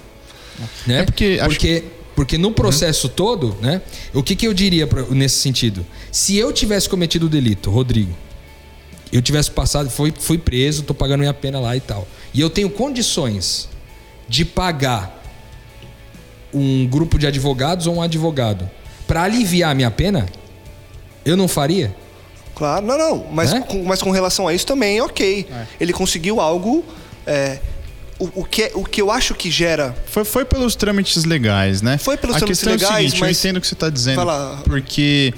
[SPEAKER 4] Né?
[SPEAKER 3] É porque acho-
[SPEAKER 4] porque, porque no processo todo, né? O que, que eu diria pra- nesse sentido? Se eu tivesse cometido o delito, Rodrigo, eu tivesse passado, fui, fui preso, tô pagando minha pena lá e tal. E eu tenho condições de pagar um grupo de advogados ou um advogado para aliviar a minha pena, eu não faria?
[SPEAKER 2] Claro, não, não. Mas,
[SPEAKER 4] Né?
[SPEAKER 2] com, mas com relação a isso também, ok. Ele conseguiu algo. é, o, o, que, é- o que eu acho que gera.
[SPEAKER 3] Foi, foi pelos trâmites legais, né?
[SPEAKER 2] Foi pelos
[SPEAKER 3] a
[SPEAKER 2] trâmites
[SPEAKER 3] questão
[SPEAKER 2] legais,
[SPEAKER 3] é o seguinte,
[SPEAKER 2] mas-
[SPEAKER 3] eu entendo o que você está dizendo.
[SPEAKER 2] Lá.
[SPEAKER 3] Porque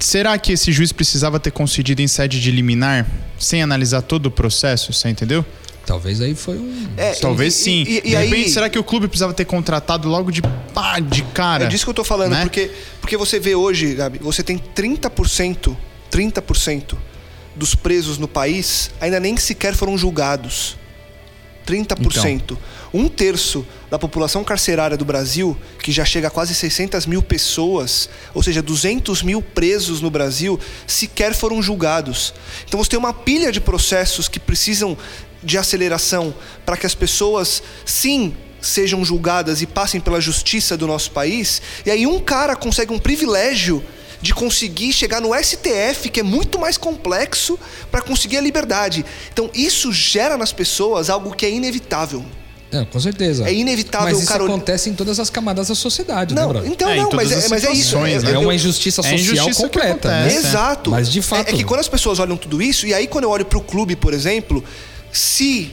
[SPEAKER 3] será que esse juiz precisava ter concedido em sede de liminar sem analisar todo o processo, você entendeu?
[SPEAKER 4] Talvez aí foi um.
[SPEAKER 2] É,
[SPEAKER 3] Talvez
[SPEAKER 2] e-
[SPEAKER 3] sim.
[SPEAKER 2] E, e,
[SPEAKER 3] de
[SPEAKER 2] e aí,
[SPEAKER 3] repente, será que o clube precisava ter contratado logo de pá, de cara?
[SPEAKER 2] É disso que eu tô falando,
[SPEAKER 3] né?
[SPEAKER 2] porque, porque você vê hoje, Gabi, você tem 30%, 30% dos presos no país ainda nem sequer foram julgados. 30%.
[SPEAKER 3] Então.
[SPEAKER 2] Um terço da população carcerária do Brasil, que já chega a quase 600 mil pessoas, ou seja, 200 mil presos no Brasil, sequer foram julgados. Então você tem uma pilha de processos que precisam de aceleração para que as pessoas, sim, sejam julgadas e passem pela justiça do nosso país. E aí um cara consegue um privilégio de conseguir chegar no STF, que é muito mais complexo, para conseguir a liberdade. Então isso gera nas pessoas algo que é inevitável.
[SPEAKER 4] É, com certeza.
[SPEAKER 2] É inevitável
[SPEAKER 4] Mas
[SPEAKER 2] o
[SPEAKER 4] isso
[SPEAKER 2] cara-
[SPEAKER 4] acontece em todas as camadas da sociedade, né,
[SPEAKER 2] Não,
[SPEAKER 4] brother?
[SPEAKER 2] então
[SPEAKER 3] É,
[SPEAKER 2] não, mas é,
[SPEAKER 3] as
[SPEAKER 2] mas é isso. Eu-
[SPEAKER 3] né?
[SPEAKER 4] É
[SPEAKER 2] eu-
[SPEAKER 4] uma injustiça
[SPEAKER 3] É
[SPEAKER 4] social
[SPEAKER 3] injustiça
[SPEAKER 4] completa, né?
[SPEAKER 3] acontece.
[SPEAKER 2] Exato.
[SPEAKER 4] Mas de
[SPEAKER 2] É-
[SPEAKER 4] fato.
[SPEAKER 2] É, que quando as pessoas olham tudo isso, e aí quando eu olho pro clube, por exemplo, se,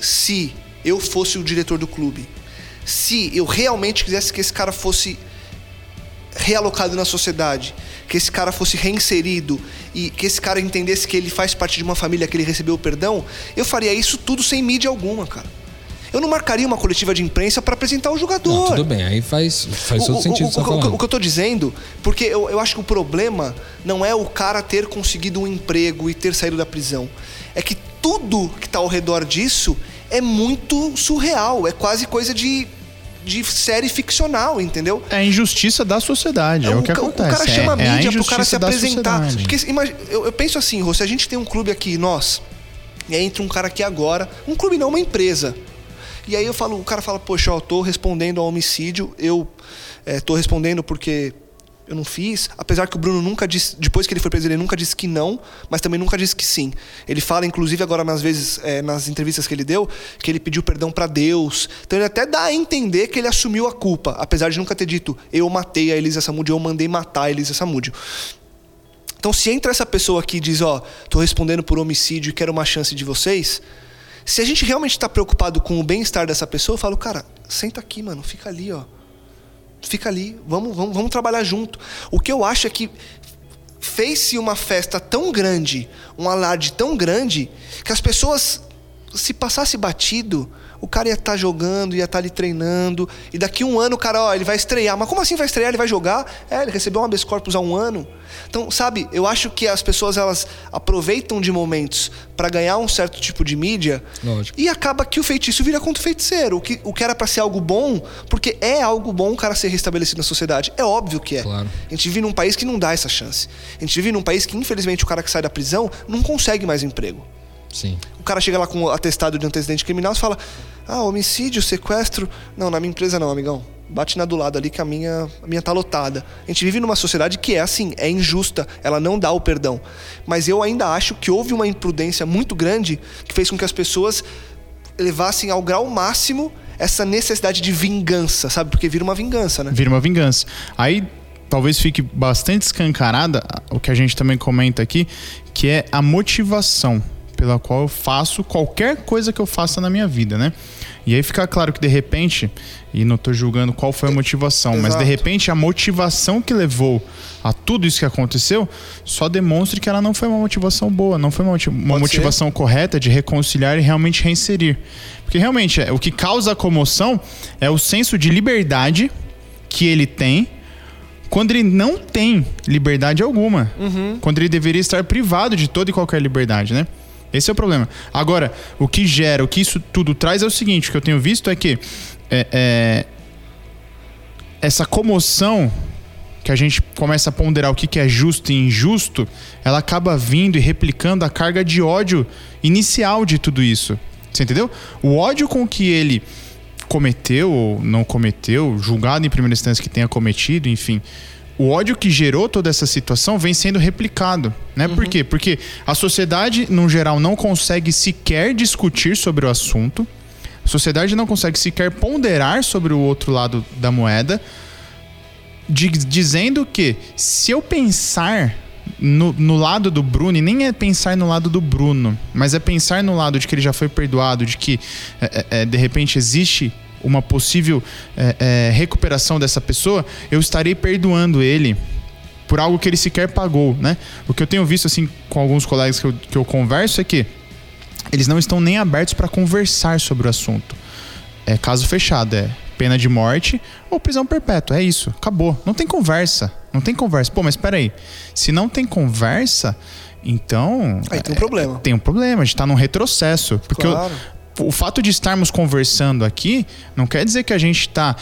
[SPEAKER 2] se eu fosse o diretor do clube, se eu realmente quisesse que esse cara fosse realocado na sociedade, que esse cara fosse reinserido e que esse cara entendesse que ele faz parte de uma família que ele recebeu o perdão, eu faria isso tudo sem mídia alguma, cara. Eu não marcaria uma coletiva de imprensa para apresentar o jogador.
[SPEAKER 4] Não, tudo bem, aí faz, faz todo
[SPEAKER 2] O- o-
[SPEAKER 4] sentido
[SPEAKER 2] o,
[SPEAKER 4] o tá
[SPEAKER 2] o- o- o que eu tô dizendo, porque eu, eu acho que o problema não é o cara ter conseguido um emprego e ter saído da prisão. É que tudo que tá ao redor disso é muito surreal. É quase coisa de, de série ficcional, entendeu?
[SPEAKER 3] É a injustiça da sociedade, é, o que acontece.
[SPEAKER 2] O cara chama a
[SPEAKER 3] é, é a
[SPEAKER 2] mídia pro cara se apresentar.
[SPEAKER 3] sociedade.
[SPEAKER 2] Porque eu, eu penso assim, Rô, se a gente tem um clube aqui, nós, e aí entra um cara aqui agora, um clube não, uma empresa. E aí eu falo, o cara fala, poxa, ó, tô respondendo ao homicídio, eu é, tô respondendo porque eu não fiz, apesar que o Bruno nunca disse, depois que ele foi preso, ele nunca disse que não, mas também nunca disse que sim. Ele fala, inclusive, agora nas vezes, é, nas entrevistas que ele deu, que ele pediu perdão pra Deus. Então ele até dá a entender que ele assumiu a culpa, apesar de nunca ter dito, eu matei a Elisa Samúdio, eu mandei matar a Elisa Samúdio. Então, se entra essa pessoa aqui e diz, ó, tô respondendo por homicídio e quero uma chance de vocês, se a gente realmente está preocupado com o bem-estar dessa pessoa, eu falo, cara, senta aqui, mano, fica ali, ó. Fica ali, vamos, vamos, vamos trabalhar junto. O que eu acho é que fez-se uma festa tão grande, um alarde tão grande, que as pessoas, se passasse batido, o cara ia estar jogando, ia estar ali treinando, e daqui um ano o cara, ó, ele vai estrear. Mas como assim vai estrear? Ele vai jogar? É, ele recebeu um habeas corpus há um ano. Então, sabe, eu acho que as pessoas elas aproveitam de momentos para ganhar um certo tipo de mídia
[SPEAKER 4] Lógico.
[SPEAKER 2] e acaba que o feitiço vira contra o feiticeiro. O que, o que era para ser algo bom, porque é algo bom o cara ser restabelecido na sociedade. É óbvio que é.
[SPEAKER 4] Claro.
[SPEAKER 2] A gente vive num país que não dá essa chance. A gente vive num país que, infelizmente, o cara que sai da prisão não consegue mais emprego.
[SPEAKER 4] Sim.
[SPEAKER 2] O cara chega lá com o atestado de antecedente criminal e fala: Ah, homicídio, sequestro. Não, na minha empresa não, amigão. Bate na do lado ali que a minha, a minha tá lotada. A gente vive numa sociedade que é assim, é injusta, ela não dá o perdão. Mas eu ainda acho que houve uma imprudência muito grande que fez com que as pessoas levassem ao grau máximo essa necessidade de vingança, sabe? Porque vira uma vingança, né?
[SPEAKER 3] Vira uma vingança. Aí talvez fique bastante escancarada o que a gente também comenta aqui, que é a motivação pela qual eu faço qualquer coisa que eu faça na minha vida, né? E aí fica claro que de repente, e não tô julgando qual foi a motivação, mas de
[SPEAKER 2] Exato.
[SPEAKER 3] repente a motivação que levou a tudo isso que aconteceu só demonstra que ela não foi uma motivação boa, não foi uma, uma motivação correta de reconciliar e realmente reinserir. Porque realmente é, o que causa a comoção é o senso de liberdade que ele tem quando ele não tem liberdade alguma. Quando ele deveria estar privado de toda e qualquer liberdade, né? Esse é o problema. Agora, o que gera, o que isso tudo traz é o seguinte: o que eu tenho visto é que é, é, essa comoção que a gente começa a ponderar o que que é justo e injusto, ela acaba vindo e replicando a carga de ódio inicial de tudo isso. Você entendeu? O ódio com que ele cometeu ou não cometeu, julgado em primeira instância que tenha cometido, enfim. O ódio que gerou toda essa situação vem sendo replicado, né? Por quê? Porque a sociedade, no geral, não consegue sequer discutir sobre o assunto. A sociedade não consegue sequer ponderar sobre o outro lado da moeda, di- dizendo que se eu pensar no, no lado do Bruno, e nem é pensar no lado do Bruno, mas é pensar no lado de que ele já foi perdoado, de que é, é, é, de repente existe uma possível é, é, recuperação dessa pessoa, eu estarei perdoando ele por algo que ele sequer pagou, né? O que eu tenho visto assim com alguns colegas que eu, que eu converso é que eles não estão nem abertos para conversar sobre o assunto. É caso fechado, é pena de morte ou prisão perpétua, é isso, acabou. Não tem conversa, não tem conversa. Pô, mas peraí, se não tem conversa, então...
[SPEAKER 2] Aí tem um
[SPEAKER 3] é,
[SPEAKER 2] problema.
[SPEAKER 3] Tem um problema, a gente tá num retrocesso. Porque eu-
[SPEAKER 2] Claro.
[SPEAKER 3] O fato de estarmos conversando aqui não quer dizer que a gente está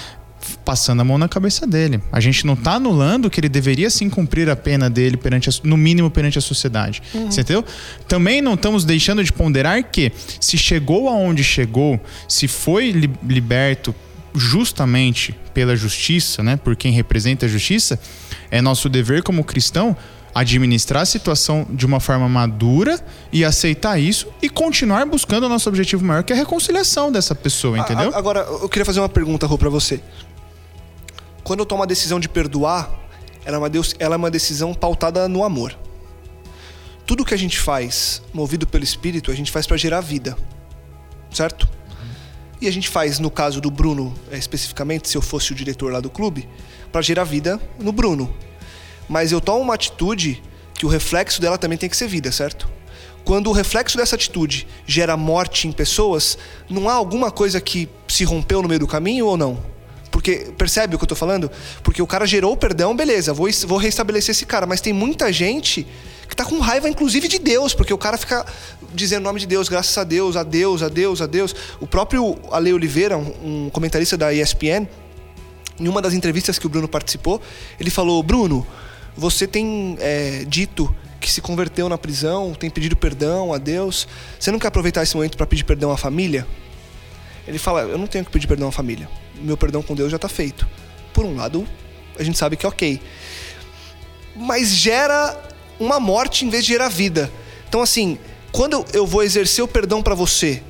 [SPEAKER 3] passando a mão na cabeça dele. A gente não está anulando que ele deveria sim cumprir a pena dele perante a, no mínimo perante a sociedade. Você entendeu? Também não estamos deixando de ponderar que se chegou aonde chegou, se foi li- liberto justamente pela justiça, né, por quem representa a justiça, é nosso dever como cristão administrar a situação de uma forma madura e aceitar isso e continuar buscando o nosso objetivo maior, que é a reconciliação dessa pessoa, entendeu?
[SPEAKER 2] A- Agora, eu queria fazer uma pergunta, Rô, pra você. Quando eu tomo a decisão de perdoar, ela é uma, ela é uma decisão pautada no amor. Tudo que a gente faz, movido pelo Espírito, a gente faz pra gerar vida. Certo? E a gente faz, no caso do Bruno, eh, especificamente, se eu fosse o diretor lá do clube, pra gerar vida no Bruno. Mas eu tomo uma atitude que o reflexo dela também tem que ser vida, certo? Quando o reflexo dessa atitude gera morte em pessoas, não há alguma coisa que se rompeu no meio do caminho ou não? Porque, percebe o que eu tô falando? Porque o cara gerou o perdão, beleza, vou, vou restabelecer esse cara. Mas tem muita gente que tá com raiva, inclusive, de Deus, porque o cara fica dizendo o nome de Deus, graças a Deus, a Deus, a Deus, a Deus. O próprio Ale Oliveira, um comentarista da ESPN, em uma das entrevistas que o Bruno participou, ele falou: Bruno, você tem é, dito que se converteu na prisão, tem pedido perdão a Deus. Você não quer aproveitar esse momento para pedir perdão à família? Ele fala: Eu não tenho que pedir perdão à família. Meu perdão com Deus já está feito. Por um lado, a gente sabe que é ok. Mas gera uma morte em vez de gerar vida. Então, assim, quando eu vou exercer o perdão para você,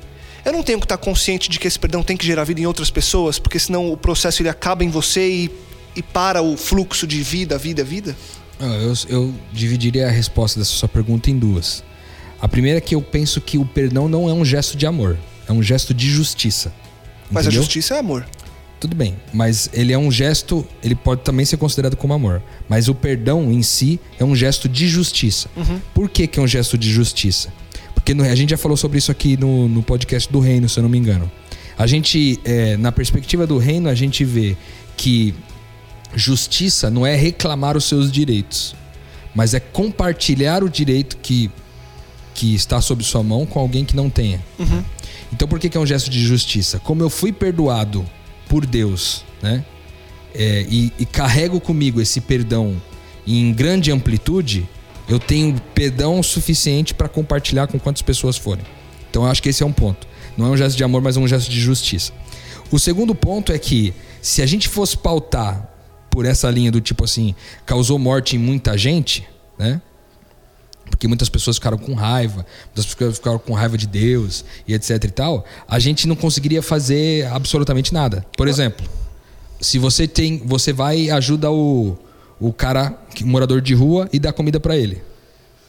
[SPEAKER 2] eu não tenho que estar consciente de que esse perdão tem que gerar vida em outras pessoas, porque senão o processo ele acaba em você e, e para o fluxo de vida, vida, vida?
[SPEAKER 4] Ah, Eu, eu dividiria a resposta dessa sua pergunta em duas. A primeira é que eu penso que o perdão não é um gesto de amor, é um gesto de justiça.
[SPEAKER 2] Mas a
[SPEAKER 4] Entendeu?
[SPEAKER 2] justiça é amor.
[SPEAKER 4] Tudo bem, mas ele é um gesto, ele pode também ser considerado como amor. Mas o perdão em si é um gesto de justiça. Por que, que é um gesto de justiça? Porque no- a gente já falou sobre isso aqui no, no podcast do Reino, se eu não me engano. A gente, é, na perspectiva do Reino, a gente vê que justiça não é reclamar os seus direitos, mas é compartilhar o direito que, que está sob sua mão com alguém que não tenha. Então por que, que é um gesto de justiça? Como eu fui perdoado por Deus, né? É, e, e carrego comigo esse perdão em grande amplitude, eu tenho perdão suficiente para compartilhar com quantas pessoas forem. Então eu acho que esse é um ponto. Não é um gesto de amor, mas é um gesto de justiça. O segundo ponto é que se a gente fosse pautar por essa linha do tipo assim, causou morte em muita gente, né? porque muitas pessoas ficaram com raiva, muitas pessoas ficaram com raiva de Deus e etc e tal, a gente não conseguiria fazer absolutamente nada. Por exemplo, se você tem, você vai e ajuda o, o cara, morador de rua e dá comida para ele,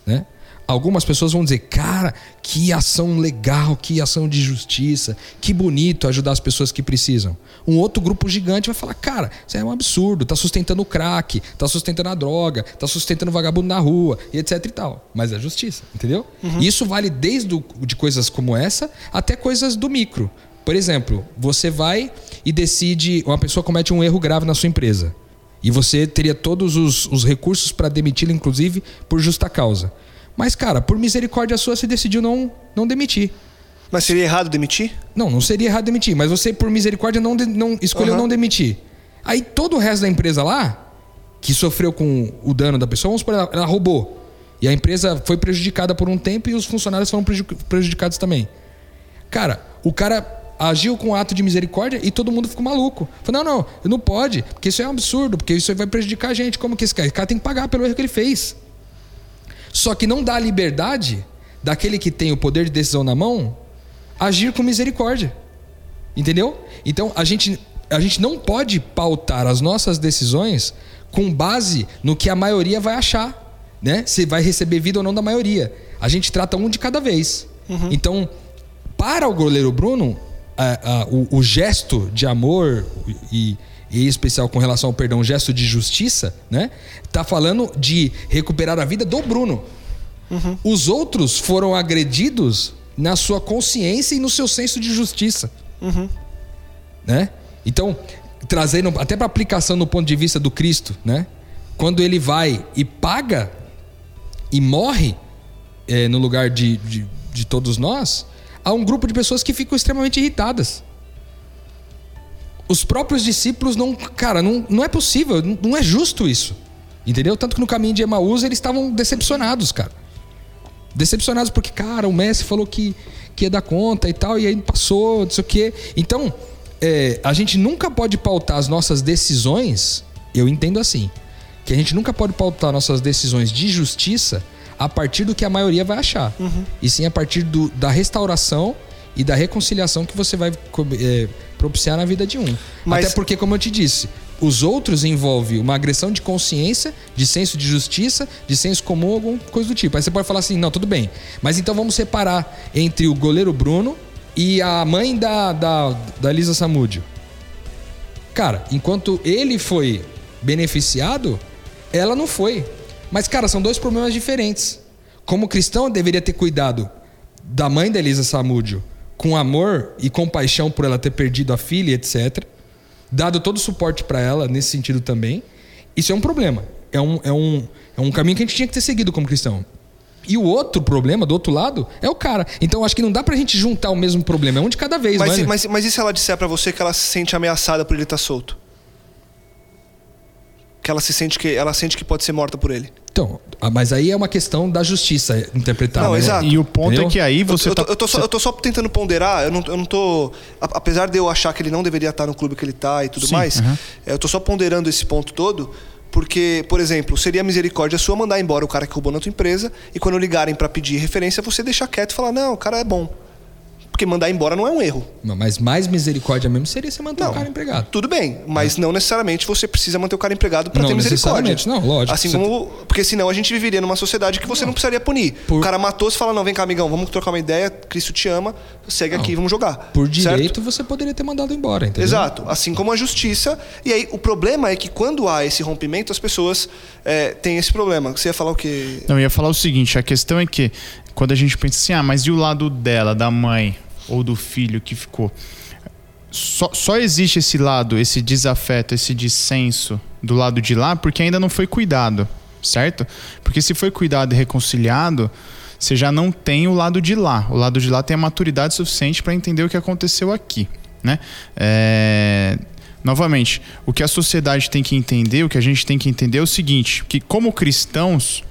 [SPEAKER 4] né? Algumas pessoas vão dizer, cara, que ação legal, que ação de justiça, que bonito ajudar as pessoas que precisam. Um outro grupo gigante vai falar, cara, isso é um absurdo, tá sustentando o crack, tá sustentando a droga, tá sustentando o vagabundo na rua, e etc e tal. Mas é justiça, entendeu? E Isso vale desde o- de coisas como essa até coisas do micro. Por exemplo, você vai e decide, uma pessoa comete um erro grave na sua empresa. E você teria todos os, os recursos para demiti-la, inclusive, por justa causa. Mas, cara, por misericórdia sua, você decidiu não, não demitir.
[SPEAKER 2] Mas seria errado demitir?
[SPEAKER 4] Não, não seria errado demitir, mas você, por misericórdia, não, de- não escolheu
[SPEAKER 2] Aham.
[SPEAKER 4] não demitir. Aí todo o resto da empresa lá, que sofreu com o dano da pessoa, vamos supor, ela, ela roubou. E a empresa foi prejudicada por um tempo e os funcionários foram preju- prejudicados também. Cara, o cara agiu com um ato de misericórdia e todo mundo ficou maluco. Falou, não, não, não pode, porque isso é um absurdo, porque isso aí vai prejudicar a gente. Como que esse cara? Esse cara tem que pagar pelo erro que ele fez. Só que não dá a liberdade daquele que tem o poder de decisão na mão agir com misericórdia. Entendeu? Então a gente, a gente não pode pautar as nossas decisões com base no que a maioria vai achar, né? Se vai receber vida ou não da maioria. A gente trata um de cada vez. Então, para o goleiro Bruno, a- a- o, o gesto de amor e, e em especial com relação ao perdão, gesto de justiça, né? Tá falando de recuperar a vida do Bruno. Os outros foram agredidos na sua consciência e no seu senso de justiça. Né? Então, trazendo até para aplicação no ponto de vista do Cristo, né? Quando ele vai e paga e morre eh, no lugar de, de, de todos nós, há um grupo de pessoas que ficam extremamente irritadas. Os próprios discípulos não. Cara, não, não é possível, não, não é justo isso. Entendeu? Tanto que no caminho de Emaús eles estavam decepcionados, cara. Decepcionados porque, cara, o Messi falou que, que ia dar conta e tal, e aí passou, não sei o quê. Então, é, a gente nunca pode pautar as nossas decisões, eu entendo assim, que a gente nunca pode pautar nossas decisões de justiça a partir do que a maioria vai achar. E sim a partir do- da restauração e da reconciliação que você vai é, propiciar na vida de um.
[SPEAKER 2] Mas-
[SPEAKER 4] Até porque, como eu te disse, os outros envolvem uma agressão de consciência, de senso de justiça, de senso comum, alguma coisa do tipo. Aí você pode falar assim, não, tudo bem. Mas então vamos separar entre o goleiro Bruno e a mãe da, da, da Elisa Samúdio. Cara, enquanto ele foi beneficiado, ela não foi. Mas, cara, são dois problemas diferentes. Como cristão, eu deveria ter cuidado da mãe da Elisa Samúdio com amor e compaixão por ela ter perdido a filha, etc. Dado todo o suporte pra ela nesse sentido também. Isso é um problema. É um, é, um, é um caminho que a gente tinha que ter seguido como cristão. E o outro problema, do outro lado, é o cara. Então, acho que não dá pra gente juntar o mesmo problema. É um de cada vez,
[SPEAKER 2] Mas,
[SPEAKER 4] mano.
[SPEAKER 2] mas, mas e se ela disser pra você que ela se sente ameaçada por ele estar solto? Que ela se sente que ela sente que pode ser morta por ele.
[SPEAKER 4] Então, ah, mas aí é uma questão da justiça interpretar.
[SPEAKER 2] Não,
[SPEAKER 4] né?
[SPEAKER 2] exato.
[SPEAKER 3] E o ponto
[SPEAKER 4] Entendeu?
[SPEAKER 3] é que aí você
[SPEAKER 2] eu, tô,
[SPEAKER 3] tá.
[SPEAKER 2] eu, tô só, eu tô só tentando ponderar, eu não, eu não tô. Apesar de eu achar que ele não deveria estar no clube que ele tá e tudo
[SPEAKER 3] Sim,
[SPEAKER 2] mais, é, eu tô só ponderando esse ponto todo, porque, por exemplo, seria misericórdia sua mandar embora o cara que roubou na tua empresa e quando ligarem pra pedir referência, você deixar quieto e falar: não, o cara é bom. Porque mandar embora não é um erro.
[SPEAKER 4] Não, Mas mais misericórdia mesmo seria você manter
[SPEAKER 2] Não,
[SPEAKER 4] o cara empregado.
[SPEAKER 2] Tudo bem, mas não necessariamente você precisa manter o cara empregado para
[SPEAKER 4] Não
[SPEAKER 2] ter misericórdia.
[SPEAKER 4] necessariamente, não, lógico.
[SPEAKER 2] Assim como, porque senão a gente viveria numa sociedade que você não, precisaria punir.
[SPEAKER 4] Por-
[SPEAKER 2] O cara matou, você fala não, vem cá, amigão, vamos trocar uma ideia, Cristo te ama, segue aqui, vamos jogar.
[SPEAKER 4] Por
[SPEAKER 2] Certo?
[SPEAKER 4] direito, você poderia ter mandado embora, entendeu?
[SPEAKER 2] Exato, assim como a justiça. E aí o problema é que quando há esse rompimento, as pessoas é, têm esse problema. Você ia falar o quê?
[SPEAKER 3] Não, eu ia falar o seguinte: a questão é que quando a gente pensa assim, ah, mas e o lado dela, da mãe ou do filho que ficou? Só, só existe esse lado, esse desafeto, esse dissenso do lado de lá, porque ainda não foi cuidado, certo? Porque se foi cuidado e reconciliado, você já não tem o lado de lá. O lado de lá tem a maturidade suficiente para entender o que aconteceu aqui, né? É, Novamente, o que a sociedade tem que entender, o que a gente tem que entender é o seguinte: que como cristãos,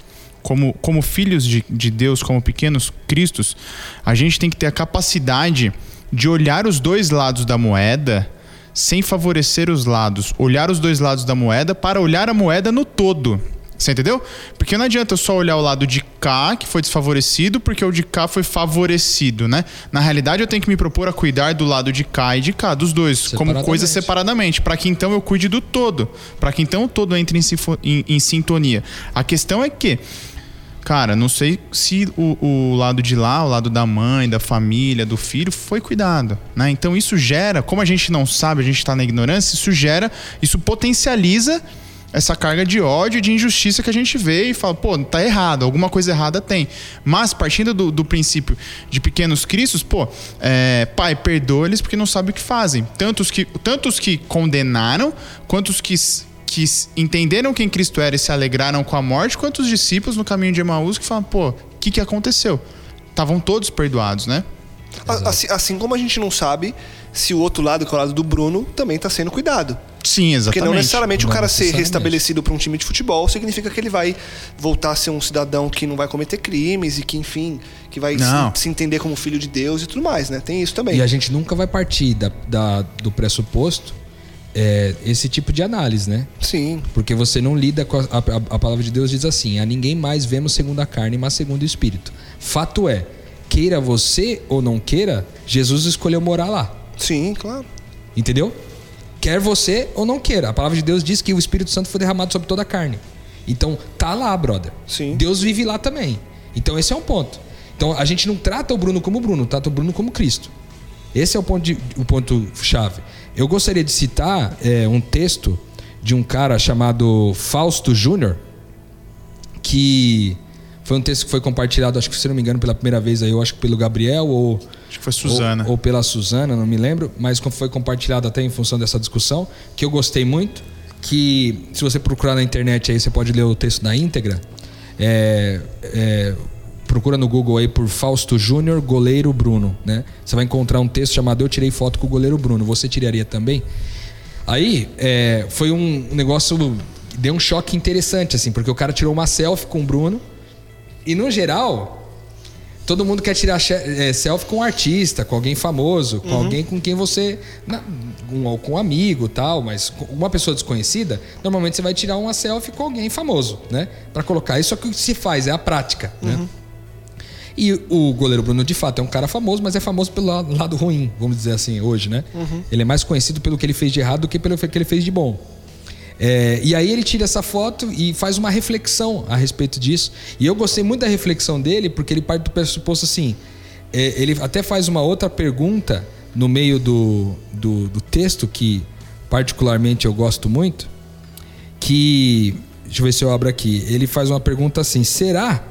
[SPEAKER 3] como, como filhos de, de Deus, como pequenos cristos, a gente tem que ter a capacidade de olhar os dois lados da moeda sem favorecer os lados. Olhar os dois lados da moeda para olhar a moeda no todo. Você entendeu? Porque não adianta só olhar o lado de cá, que foi desfavorecido, porque o de cá foi favorecido, né? Na realidade, eu tenho que me propor a cuidar do lado de cá e de cá, dos dois, como coisas
[SPEAKER 4] Separadamente.
[SPEAKER 3] para que então eu cuide do todo, para que então o todo entre em, em- em sintonia. A questão é que, cara, não sei se o, o lado de lá, o lado da mãe, da família, do filho, foi cuidado, né? Então isso gera, como a gente não sabe, a gente está na ignorância, isso gera, isso potencializa essa carga de ódio de injustiça que a gente vê e fala, pô, tá errado, alguma coisa errada tem. Mas partindo do, do princípio de pequenos cristos, pô, é, pai, perdoa eles porque não sabem o que fazem. Tanto os que, tanto os que condenaram, quanto os que, que entenderam quem Cristo era e se alegraram com a morte, quanto os discípulos no caminho de Emaús que falam, pô, o que, que aconteceu? Estavam todos perdoados, né?
[SPEAKER 2] Assim, assim como a gente não sabe se o outro lado, que é o lado do Bruno, também está sendo cuidado.
[SPEAKER 3] Sim,
[SPEAKER 2] Porque
[SPEAKER 3] exatamente.
[SPEAKER 2] não necessariamente o
[SPEAKER 4] Não
[SPEAKER 2] cara ser
[SPEAKER 4] necessariamente.
[SPEAKER 2] restabelecido para um time de futebol significa que ele vai voltar a ser um cidadão que não vai cometer crimes e que, enfim, que vai se, se entender como filho de Deus e tudo mais, né? Tem isso também.
[SPEAKER 4] E a gente nunca vai partir da, da- do pressuposto é, esse tipo de análise, né?
[SPEAKER 2] Sim.
[SPEAKER 4] Porque você não lida com a, a- a palavra de Deus diz assim: a ninguém mais vemos segundo a carne, mas segundo o espírito. Fato é, queira você ou não queira, Jesus escolheu morar lá.
[SPEAKER 2] Sim, claro.
[SPEAKER 4] Entendeu? Quer você ou não queira. A palavra de Deus diz que o Espírito Santo foi derramado sobre toda a carne. Então, tá lá, brother.
[SPEAKER 2] Sim.
[SPEAKER 4] Deus vive lá também. Então, esse é um ponto. Então, a gente não trata o Bruno como Bruno, trata o Bruno como Cristo. Esse é o ponto, de- o ponto chave. Eu gostaria de citar é, um texto de um cara chamado Fausto Júnior, que foi um texto que foi compartilhado, acho que se não me engano, pela primeira vez aí, eu acho que pelo Gabriel ou
[SPEAKER 3] Acho que foi Suzana.
[SPEAKER 4] ou, ou pela Suzana, não me lembro, mas foi compartilhado até em função dessa discussão, que eu gostei muito, que se você procurar na internet aí, você pode ler o texto na íntegra. É, é, procura no Google aí por Fausto Júnior, goleiro Bruno, né? Você vai encontrar um texto chamado Eu tirei foto com o goleiro Bruno. Você tiraria também? Aí, é, foi um negócio deu um choque interessante assim, porque o cara tirou uma selfie com o Bruno e no geral todo mundo quer tirar é, selfie com um artista, com alguém famoso, com alguém com quem você. na- com, um amigo tal, mas com uma pessoa desconhecida, normalmente você vai tirar uma selfie com alguém famoso, né? Pra colocar. Isso é o que se faz, é a prática, né? E o goleiro Bruno, de fato, é um cara famoso, mas é famoso pelo lado, ruim, vamos dizer assim, hoje, né? Ele é mais conhecido pelo que ele fez de errado do que pelo que ele fez de bom. É, e aí ele tira essa foto e faz uma reflexão a respeito disso. E eu gostei muito da reflexão dele, porque ele parte do pressuposto assim. é, ele até faz uma outra pergunta no meio do, do, do texto que particularmente eu gosto muito. Que. Deixa eu ver se eu abro aqui. Ele faz uma pergunta assim: será?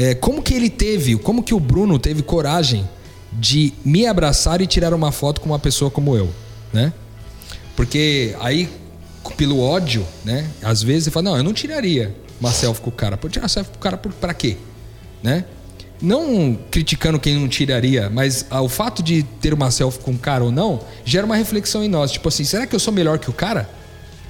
[SPEAKER 4] É, como que ele teve, como que o Bruno teve coragem de me abraçar e tirar uma foto com uma pessoa como eu, né? Porque aí, pelo ódio, né? Às vezes você fala, não, eu não tiraria uma selfie com o cara. Pô, tirar selfie com o cara por, pra quê? Né? Não criticando quem não tiraria, mas ah, o fato de ter uma selfie com o cara ou não, gera uma reflexão em nós. Tipo assim, será que eu sou melhor que o cara?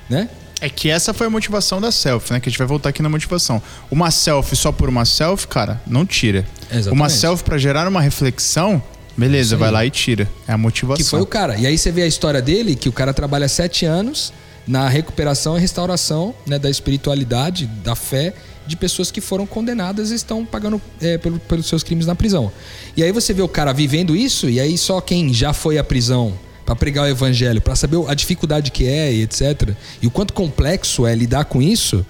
[SPEAKER 4] Né?
[SPEAKER 3] É que essa foi a motivação da selfie, né? Que a gente vai voltar aqui na motivação. Uma selfie só por uma selfie, cara, não tira.
[SPEAKER 4] Exatamente.
[SPEAKER 3] Uma selfie pra gerar uma reflexão, beleza, vai lá e tira. É a motivação.
[SPEAKER 4] Que foi o cara. E aí você vê a história dele, que o cara trabalha sete anos na recuperação e restauração né, da espiritualidade, da fé de pessoas que foram condenadas e estão pagando é, pelo- pelos seus crimes na prisão. E aí você vê o cara vivendo isso, e aí só quem já foi à prisão para pregar o evangelho, para saber a dificuldade que é e etc. E o quanto complexo é lidar com isso.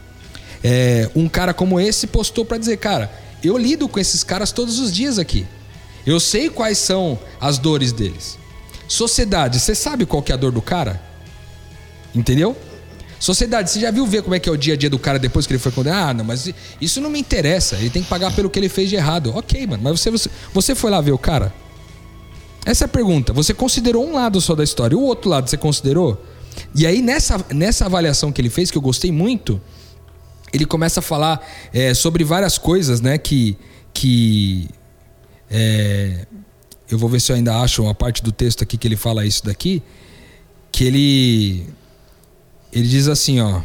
[SPEAKER 4] É, um cara como esse postou para dizer, cara, eu lido com esses caras todos os dias aqui. Eu sei quais são as dores deles. Sociedade, você sabe qual que é a dor do cara? Entendeu? Sociedade, você já viu ver como é que é o dia a dia do cara depois que ele foi condenado? Ah, não, mas isso não me interessa. Ele tem que pagar pelo que ele fez de errado. Ok, mano, mas você, você, você foi lá ver o cara? Essa é a pergunta. Você considerou um lado só da história, o outro lado você considerou? E aí, nessa, nessa avaliação que ele fez, que eu gostei muito, ele começa a falar é, sobre várias coisas, né? Que. que é, eu vou ver se eu ainda acho uma parte do texto aqui que ele fala isso daqui. Que ele. Ele diz assim, ó.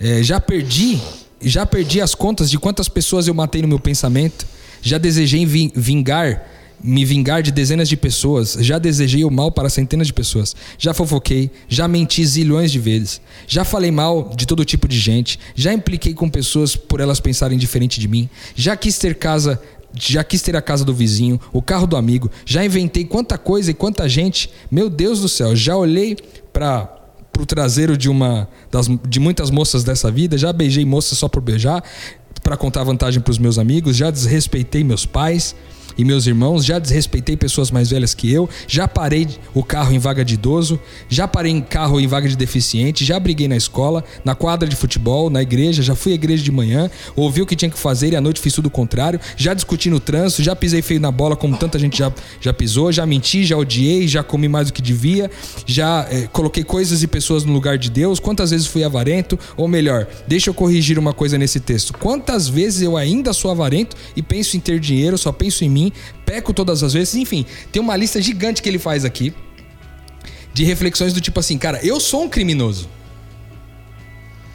[SPEAKER 4] é, já perdi. Já perdi as contas de quantas pessoas eu matei no meu pensamento. Já desejei vin- vingar me vingar de dezenas de pessoas, já desejei o mal para centenas de pessoas, já fofoquei, já menti zilhões de vezes, já falei mal de todo tipo de gente, já impliquei com pessoas por elas pensarem diferente de mim, já quis ter casa, já quis ter a casa do vizinho, o carro do amigo, já inventei quanta coisa e quanta gente, meu Deus do céu, já olhei para pro traseiro de uma das, de muitas moças dessa vida, já beijei moças só por beijar, para contar vantagem para os meus amigos, já desrespeitei meus pais e meus irmãos, já desrespeitei pessoas mais velhas que eu, já parei o carro em vaga de idoso, já parei em carro em vaga de deficiente, já briguei na escola, na quadra de futebol, na igreja, já fui à igreja de manhã, ouvi o que tinha que fazer e à noite fiz tudo o contrário, já discuti no trânsito, já pisei feio na bola como tanta gente já, já pisou, já menti, já odiei, já comi mais do que devia, já eh, coloquei coisas e pessoas no lugar de Deus, quantas vezes fui avarento, ou melhor, deixa eu corrigir uma coisa nesse texto, quantas vezes eu ainda sou avarento e penso em ter dinheiro, só penso em mim, peco todas as vezes, enfim, tem uma lista gigante que ele faz aqui de reflexões do tipo assim, cara, eu sou um criminoso.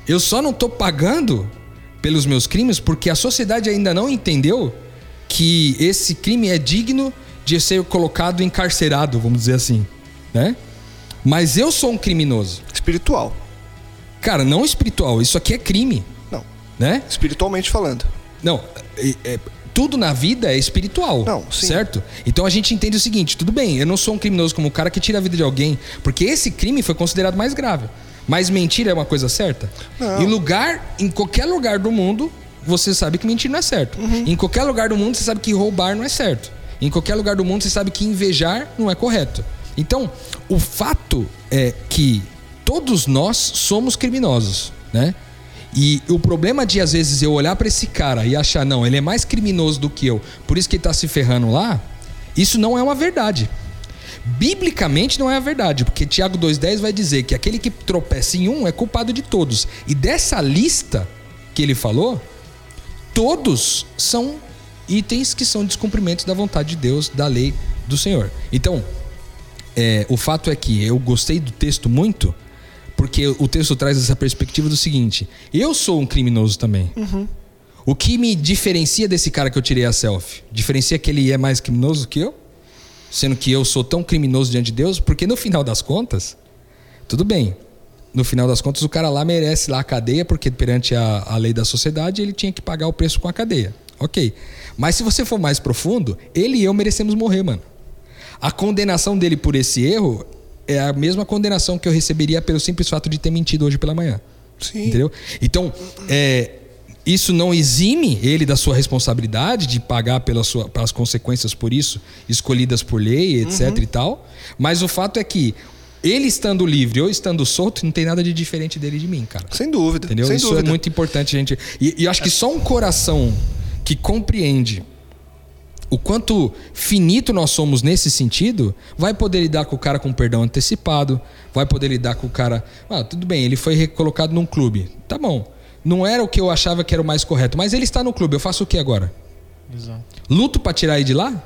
[SPEAKER 4] Eu só não tô pagando pelos meus crimes porque a sociedade ainda não entendeu que esse crime é digno de ser colocado encarcerado, vamos dizer assim, né? Mas eu sou um criminoso.
[SPEAKER 2] Espiritual.
[SPEAKER 4] Cara, não espiritual, isso aqui é crime,
[SPEAKER 2] Não.
[SPEAKER 4] né?
[SPEAKER 2] Espiritualmente falando.
[SPEAKER 4] Não, é- é- tudo na vida é espiritual.
[SPEAKER 2] Não.
[SPEAKER 4] Certo? Então a gente entende o seguinte: tudo bem, eu não sou um criminoso como o cara que tira a vida de alguém, porque esse crime foi considerado mais grave. Mas mentira é uma coisa certa?
[SPEAKER 2] Não.
[SPEAKER 4] Em lugar, em qualquer lugar do mundo, você sabe que mentir não é certo.
[SPEAKER 2] Uhum.
[SPEAKER 4] Em qualquer lugar do mundo, você sabe que roubar não é certo. Em qualquer lugar do mundo, você sabe que invejar não é correto. Então, o fato é que todos nós somos criminosos, né? E o problema de às vezes eu olhar pra esse cara e achar não, ele é mais criminoso do que eu, por isso que ele tá se ferrando lá, isso não é uma verdade. Biblicamente não é a verdade, porque Tiago 2,10 vai dizer que aquele que tropeça em um é culpado de todos. E dessa lista que ele falou, todos são itens que são descumprimentos da vontade de Deus, da lei do Senhor. Então, é, o fato é que eu gostei do texto muito, porque o texto traz essa perspectiva do seguinte: eu sou um criminoso também. O que me diferencia desse cara que eu tirei a selfie? Diferencia que ele é mais criminoso que eu? Sendo que eu sou tão criminoso diante de Deus? Porque no final das contas, tudo bem. No final das contas, o cara lá merece lá a cadeia, porque perante a, a lei da sociedade ele tinha que pagar o preço com a cadeia. Ok. Mas se você for mais profundo, ele e eu merecemos morrer, mano. A condenação dele por esse erro é a mesma condenação que eu receberia pelo simples fato de ter mentido hoje pela manhã.
[SPEAKER 2] Sim.
[SPEAKER 4] Entendeu? Então, é, isso não exime ele da sua responsabilidade de pagar pela sua, pelas consequências por isso, escolhidas por lei, etc
[SPEAKER 2] Uhum.
[SPEAKER 4] e tal. Mas o fato é que ele estando livre ou estando solto, não tem nada de diferente dele de mim, cara.
[SPEAKER 2] Sem dúvida.
[SPEAKER 4] Entendeu?
[SPEAKER 2] Sem
[SPEAKER 4] Isso
[SPEAKER 2] dúvida.
[SPEAKER 4] é muito importante, gente. E, e eu acho que só um coração que compreende o quanto finito nós somos nesse sentido, vai poder lidar com o cara com perdão antecipado, vai poder lidar com o cara. Ah, tudo bem, ele foi recolocado num clube. Tá bom. Não era o que eu achava que era o mais correto, mas ele está no clube. Eu faço o que agora?
[SPEAKER 3] Exato.
[SPEAKER 4] Luto para tirar ele de lá?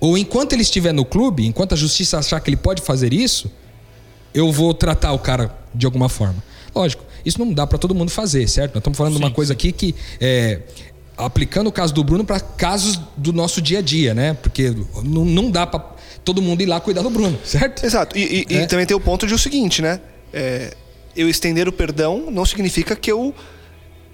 [SPEAKER 4] Ou enquanto ele estiver no clube, enquanto a justiça achar que ele pode fazer isso, eu vou tratar o cara de alguma forma. Lógico, isso não dá para todo mundo fazer, certo? Nós estamos falando de uma coisa aqui que é aplicando o caso do Bruno para casos do nosso dia a dia, né? Porque não, não dá para todo mundo ir lá cuidar do Bruno, certo?
[SPEAKER 2] Exato. E, e- e
[SPEAKER 4] É.
[SPEAKER 2] também tem o ponto de o seguinte, né? É, eu estender o perdão não significa que eu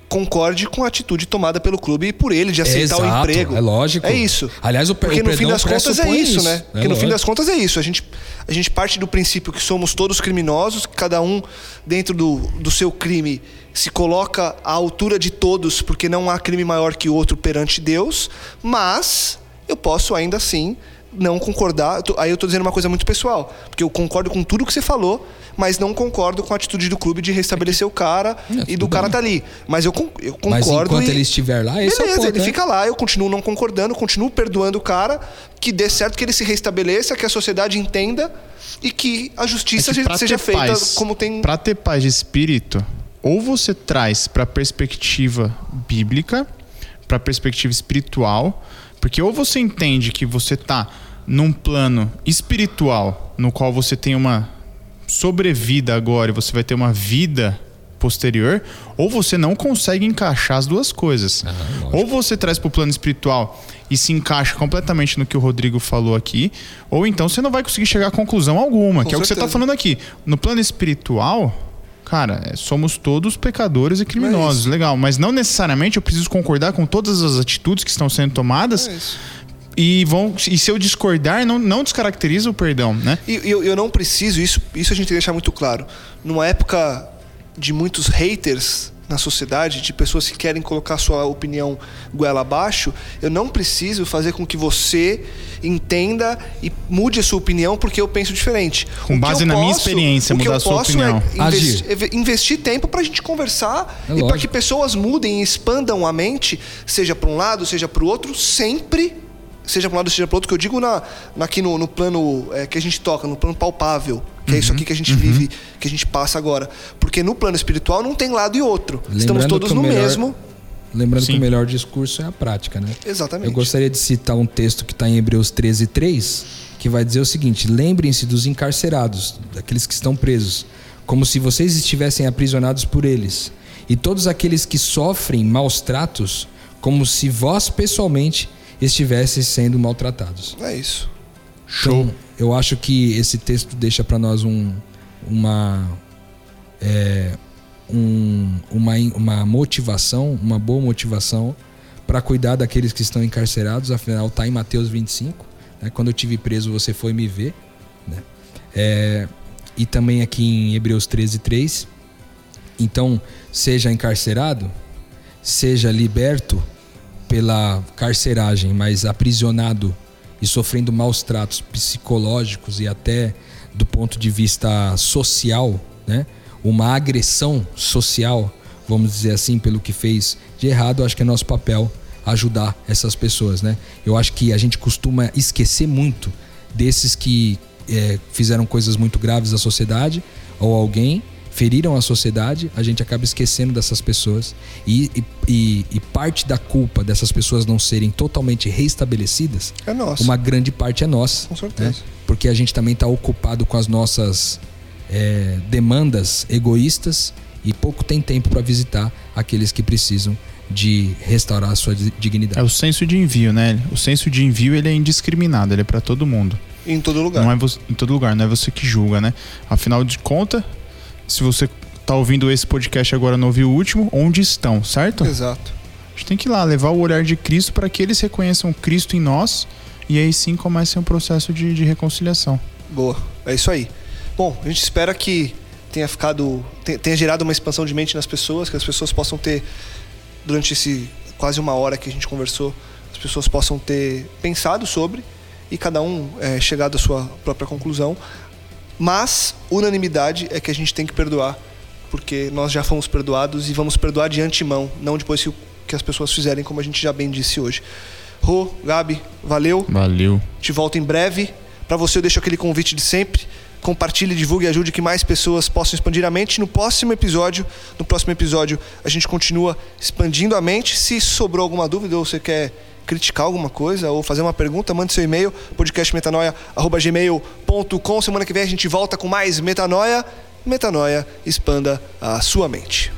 [SPEAKER 2] concorde com a atitude tomada pelo clube e por ele de aceitar o
[SPEAKER 4] Exato,
[SPEAKER 2] emprego.
[SPEAKER 4] é lógico.
[SPEAKER 2] É isso.
[SPEAKER 4] Aliás, o
[SPEAKER 2] Porque
[SPEAKER 4] o
[SPEAKER 2] no fim das contas é isso,
[SPEAKER 4] isso.
[SPEAKER 2] né?
[SPEAKER 4] É
[SPEAKER 2] Porque no fim das contas é isso. A gente, a gente parte do princípio que somos todos criminosos, que cada um dentro do, do seu crime se coloca à altura de todos, porque não há crime maior que o outro perante Deus, mas eu posso ainda assim não concordar. Aí eu tô dizendo uma coisa muito pessoal, porque eu concordo com tudo que você falou, mas não concordo com a atitude do clube de restabelecer o cara
[SPEAKER 4] É,
[SPEAKER 2] e do cara
[SPEAKER 4] bem.
[SPEAKER 2] tá ali. Mas eu, eu
[SPEAKER 4] Mas
[SPEAKER 2] concordo.
[SPEAKER 4] enquanto
[SPEAKER 2] e-
[SPEAKER 4] ele estiver lá, esse é o
[SPEAKER 2] Beleza,
[SPEAKER 4] ponto,
[SPEAKER 2] ele
[SPEAKER 4] né?
[SPEAKER 2] fica lá, eu continuo não concordando, continuo perdoando o cara, que dê certo que ele se restabeleça, que a sociedade entenda e que a justiça
[SPEAKER 3] É que
[SPEAKER 2] seja feita
[SPEAKER 3] paz-
[SPEAKER 2] como tem.
[SPEAKER 3] Pra ter paz de espírito, ou você traz pra perspectiva bíblica, pra perspectiva espiritual, porque ou você entende que você tá num plano espiritual, no qual você tem uma sobrevida agora e você vai ter uma vida posterior, ou você não consegue encaixar as duas coisas.
[SPEAKER 4] lógico.
[SPEAKER 3] ou você traz pro plano espiritual e se encaixa completamente no que o Rodrigo falou aqui, ou então você não vai conseguir chegar a conclusão alguma,
[SPEAKER 2] Com
[SPEAKER 3] que é o que você tá
[SPEAKER 2] certeza.
[SPEAKER 3] falando aqui. No plano espiritual, cara, é, somos todos pecadores e criminosos,
[SPEAKER 2] isso.
[SPEAKER 3] legal, mas não necessariamente eu preciso concordar com todas as atitudes que estão sendo tomadas.
[SPEAKER 2] É.
[SPEAKER 3] E, vão, e se eu discordar, não, não descaracteriza o perdão, né?
[SPEAKER 2] E e eu, eu não preciso, isso, isso a gente tem que deixar muito claro. Numa época de muitos haters na sociedade, de pessoas que querem colocar sua opinião goela abaixo, eu não preciso fazer com que você entenda e mude a sua opinião porque eu penso diferente.
[SPEAKER 3] Com
[SPEAKER 2] O que
[SPEAKER 3] base
[SPEAKER 2] eu
[SPEAKER 3] na minha
[SPEAKER 2] posso-
[SPEAKER 3] experiência,
[SPEAKER 2] o que
[SPEAKER 3] mudar
[SPEAKER 2] eu
[SPEAKER 3] a sua
[SPEAKER 2] posso
[SPEAKER 3] opinião.
[SPEAKER 2] É investi-
[SPEAKER 4] Agir.
[SPEAKER 2] ev- investir tempo pra gente conversar
[SPEAKER 4] É
[SPEAKER 2] e para que pessoas mudem e expandam a mente, seja para um lado, seja para o outro, sempre seja para um lado, seja para outro, que eu digo na, na- aqui no, no plano é, que a gente toca, no plano palpável, que é isso
[SPEAKER 4] Uhum,
[SPEAKER 2] aqui que a gente vive, que a gente passa agora. Porque no plano espiritual não tem lado e outro. Estamos
[SPEAKER 4] Lembrando
[SPEAKER 2] todos
[SPEAKER 4] que o
[SPEAKER 2] no
[SPEAKER 4] melhor-
[SPEAKER 2] mesmo.
[SPEAKER 4] Lembrando
[SPEAKER 3] Sim.
[SPEAKER 4] que o melhor discurso é a prática, né?
[SPEAKER 2] Exatamente.
[SPEAKER 4] Eu gostaria de citar um texto que está em Hebreus 13, 3, que vai dizer o seguinte: Lembrem-se dos encarcerados, daqueles que estão presos, como se vocês estivessem aprisionados por eles, e todos aqueles que sofrem maus tratos, como se vós pessoalmente estivessem sendo maltratados.
[SPEAKER 2] É isso.
[SPEAKER 3] Show.
[SPEAKER 4] Então, eu acho que esse texto deixa para nós um, uma, é, um- uma, uma motivação, uma boa motivação para cuidar daqueles que estão encarcerados. Afinal, está em Mateus 25. Né? Quando eu tive preso, você foi me ver. né? É, e também aqui em Hebreus 13, 3. Então, seja encarcerado, seja liberto pela carceragem, mas aprisionado e sofrendo maus tratos psicológicos e até do ponto de vista social, né? Uma agressão social, vamos dizer assim, pelo que fez de errado, acho que é nosso papel ajudar essas pessoas, né? Eu acho que a gente costuma esquecer muito desses que eh, fizeram coisas muito graves à sociedade ou alguém feriram a sociedade, a gente acaba esquecendo dessas pessoas e, e- e- e parte da culpa dessas pessoas não serem totalmente restabelecidas,
[SPEAKER 2] É nosso.
[SPEAKER 4] uma grande parte é nossa.
[SPEAKER 2] Com certeza.
[SPEAKER 4] né? Porque a gente também está ocupado com as nossas é, demandas egoístas e pouco tem tempo para visitar aqueles que precisam de restaurar a sua dignidade.
[SPEAKER 3] É o senso de envio, né? O senso de envio ele é indiscriminado, ele é para todo mundo.
[SPEAKER 2] Em todo lugar.
[SPEAKER 3] Não é você, em todo lugar, não é você que julga, né? Afinal de contas, se você tá ouvindo esse podcast agora não ouviu o último, onde estão, certo?
[SPEAKER 2] Exato.
[SPEAKER 3] A gente tem que ir lá levar o olhar de Cristo para que eles reconheçam Cristo em nós e aí sim comece um processo de, de reconciliação.
[SPEAKER 2] Boa, é isso aí. Bom, a gente espera que tenha ficado, tenha gerado uma expansão de mente nas pessoas, que as pessoas possam ter durante esse quase uma hora que a gente conversou, as pessoas possam ter pensado sobre e cada um é, chegado à sua própria conclusão. Mas unanimidade é que a gente tem que perdoar, porque nós já fomos perdoados e vamos perdoar de antemão, não depois que, que as pessoas fizerem, como a gente já bem disse hoje. Rô, Gabi, valeu.
[SPEAKER 3] Valeu.
[SPEAKER 2] Te volto em breve. Para você eu deixo aquele convite de sempre compartilhe, divulgue e ajude que mais pessoas possam expandir a mente. No próximo episódio, no próximo episódio, a gente continua expandindo a mente. Se sobrou alguma dúvida ou você quer criticar alguma coisa ou fazer uma pergunta, mande seu e-mail, podcastmetanoia.gmail.com. Semana que vem a gente volta com mais Metanoia. Metanoia, expanda a sua mente.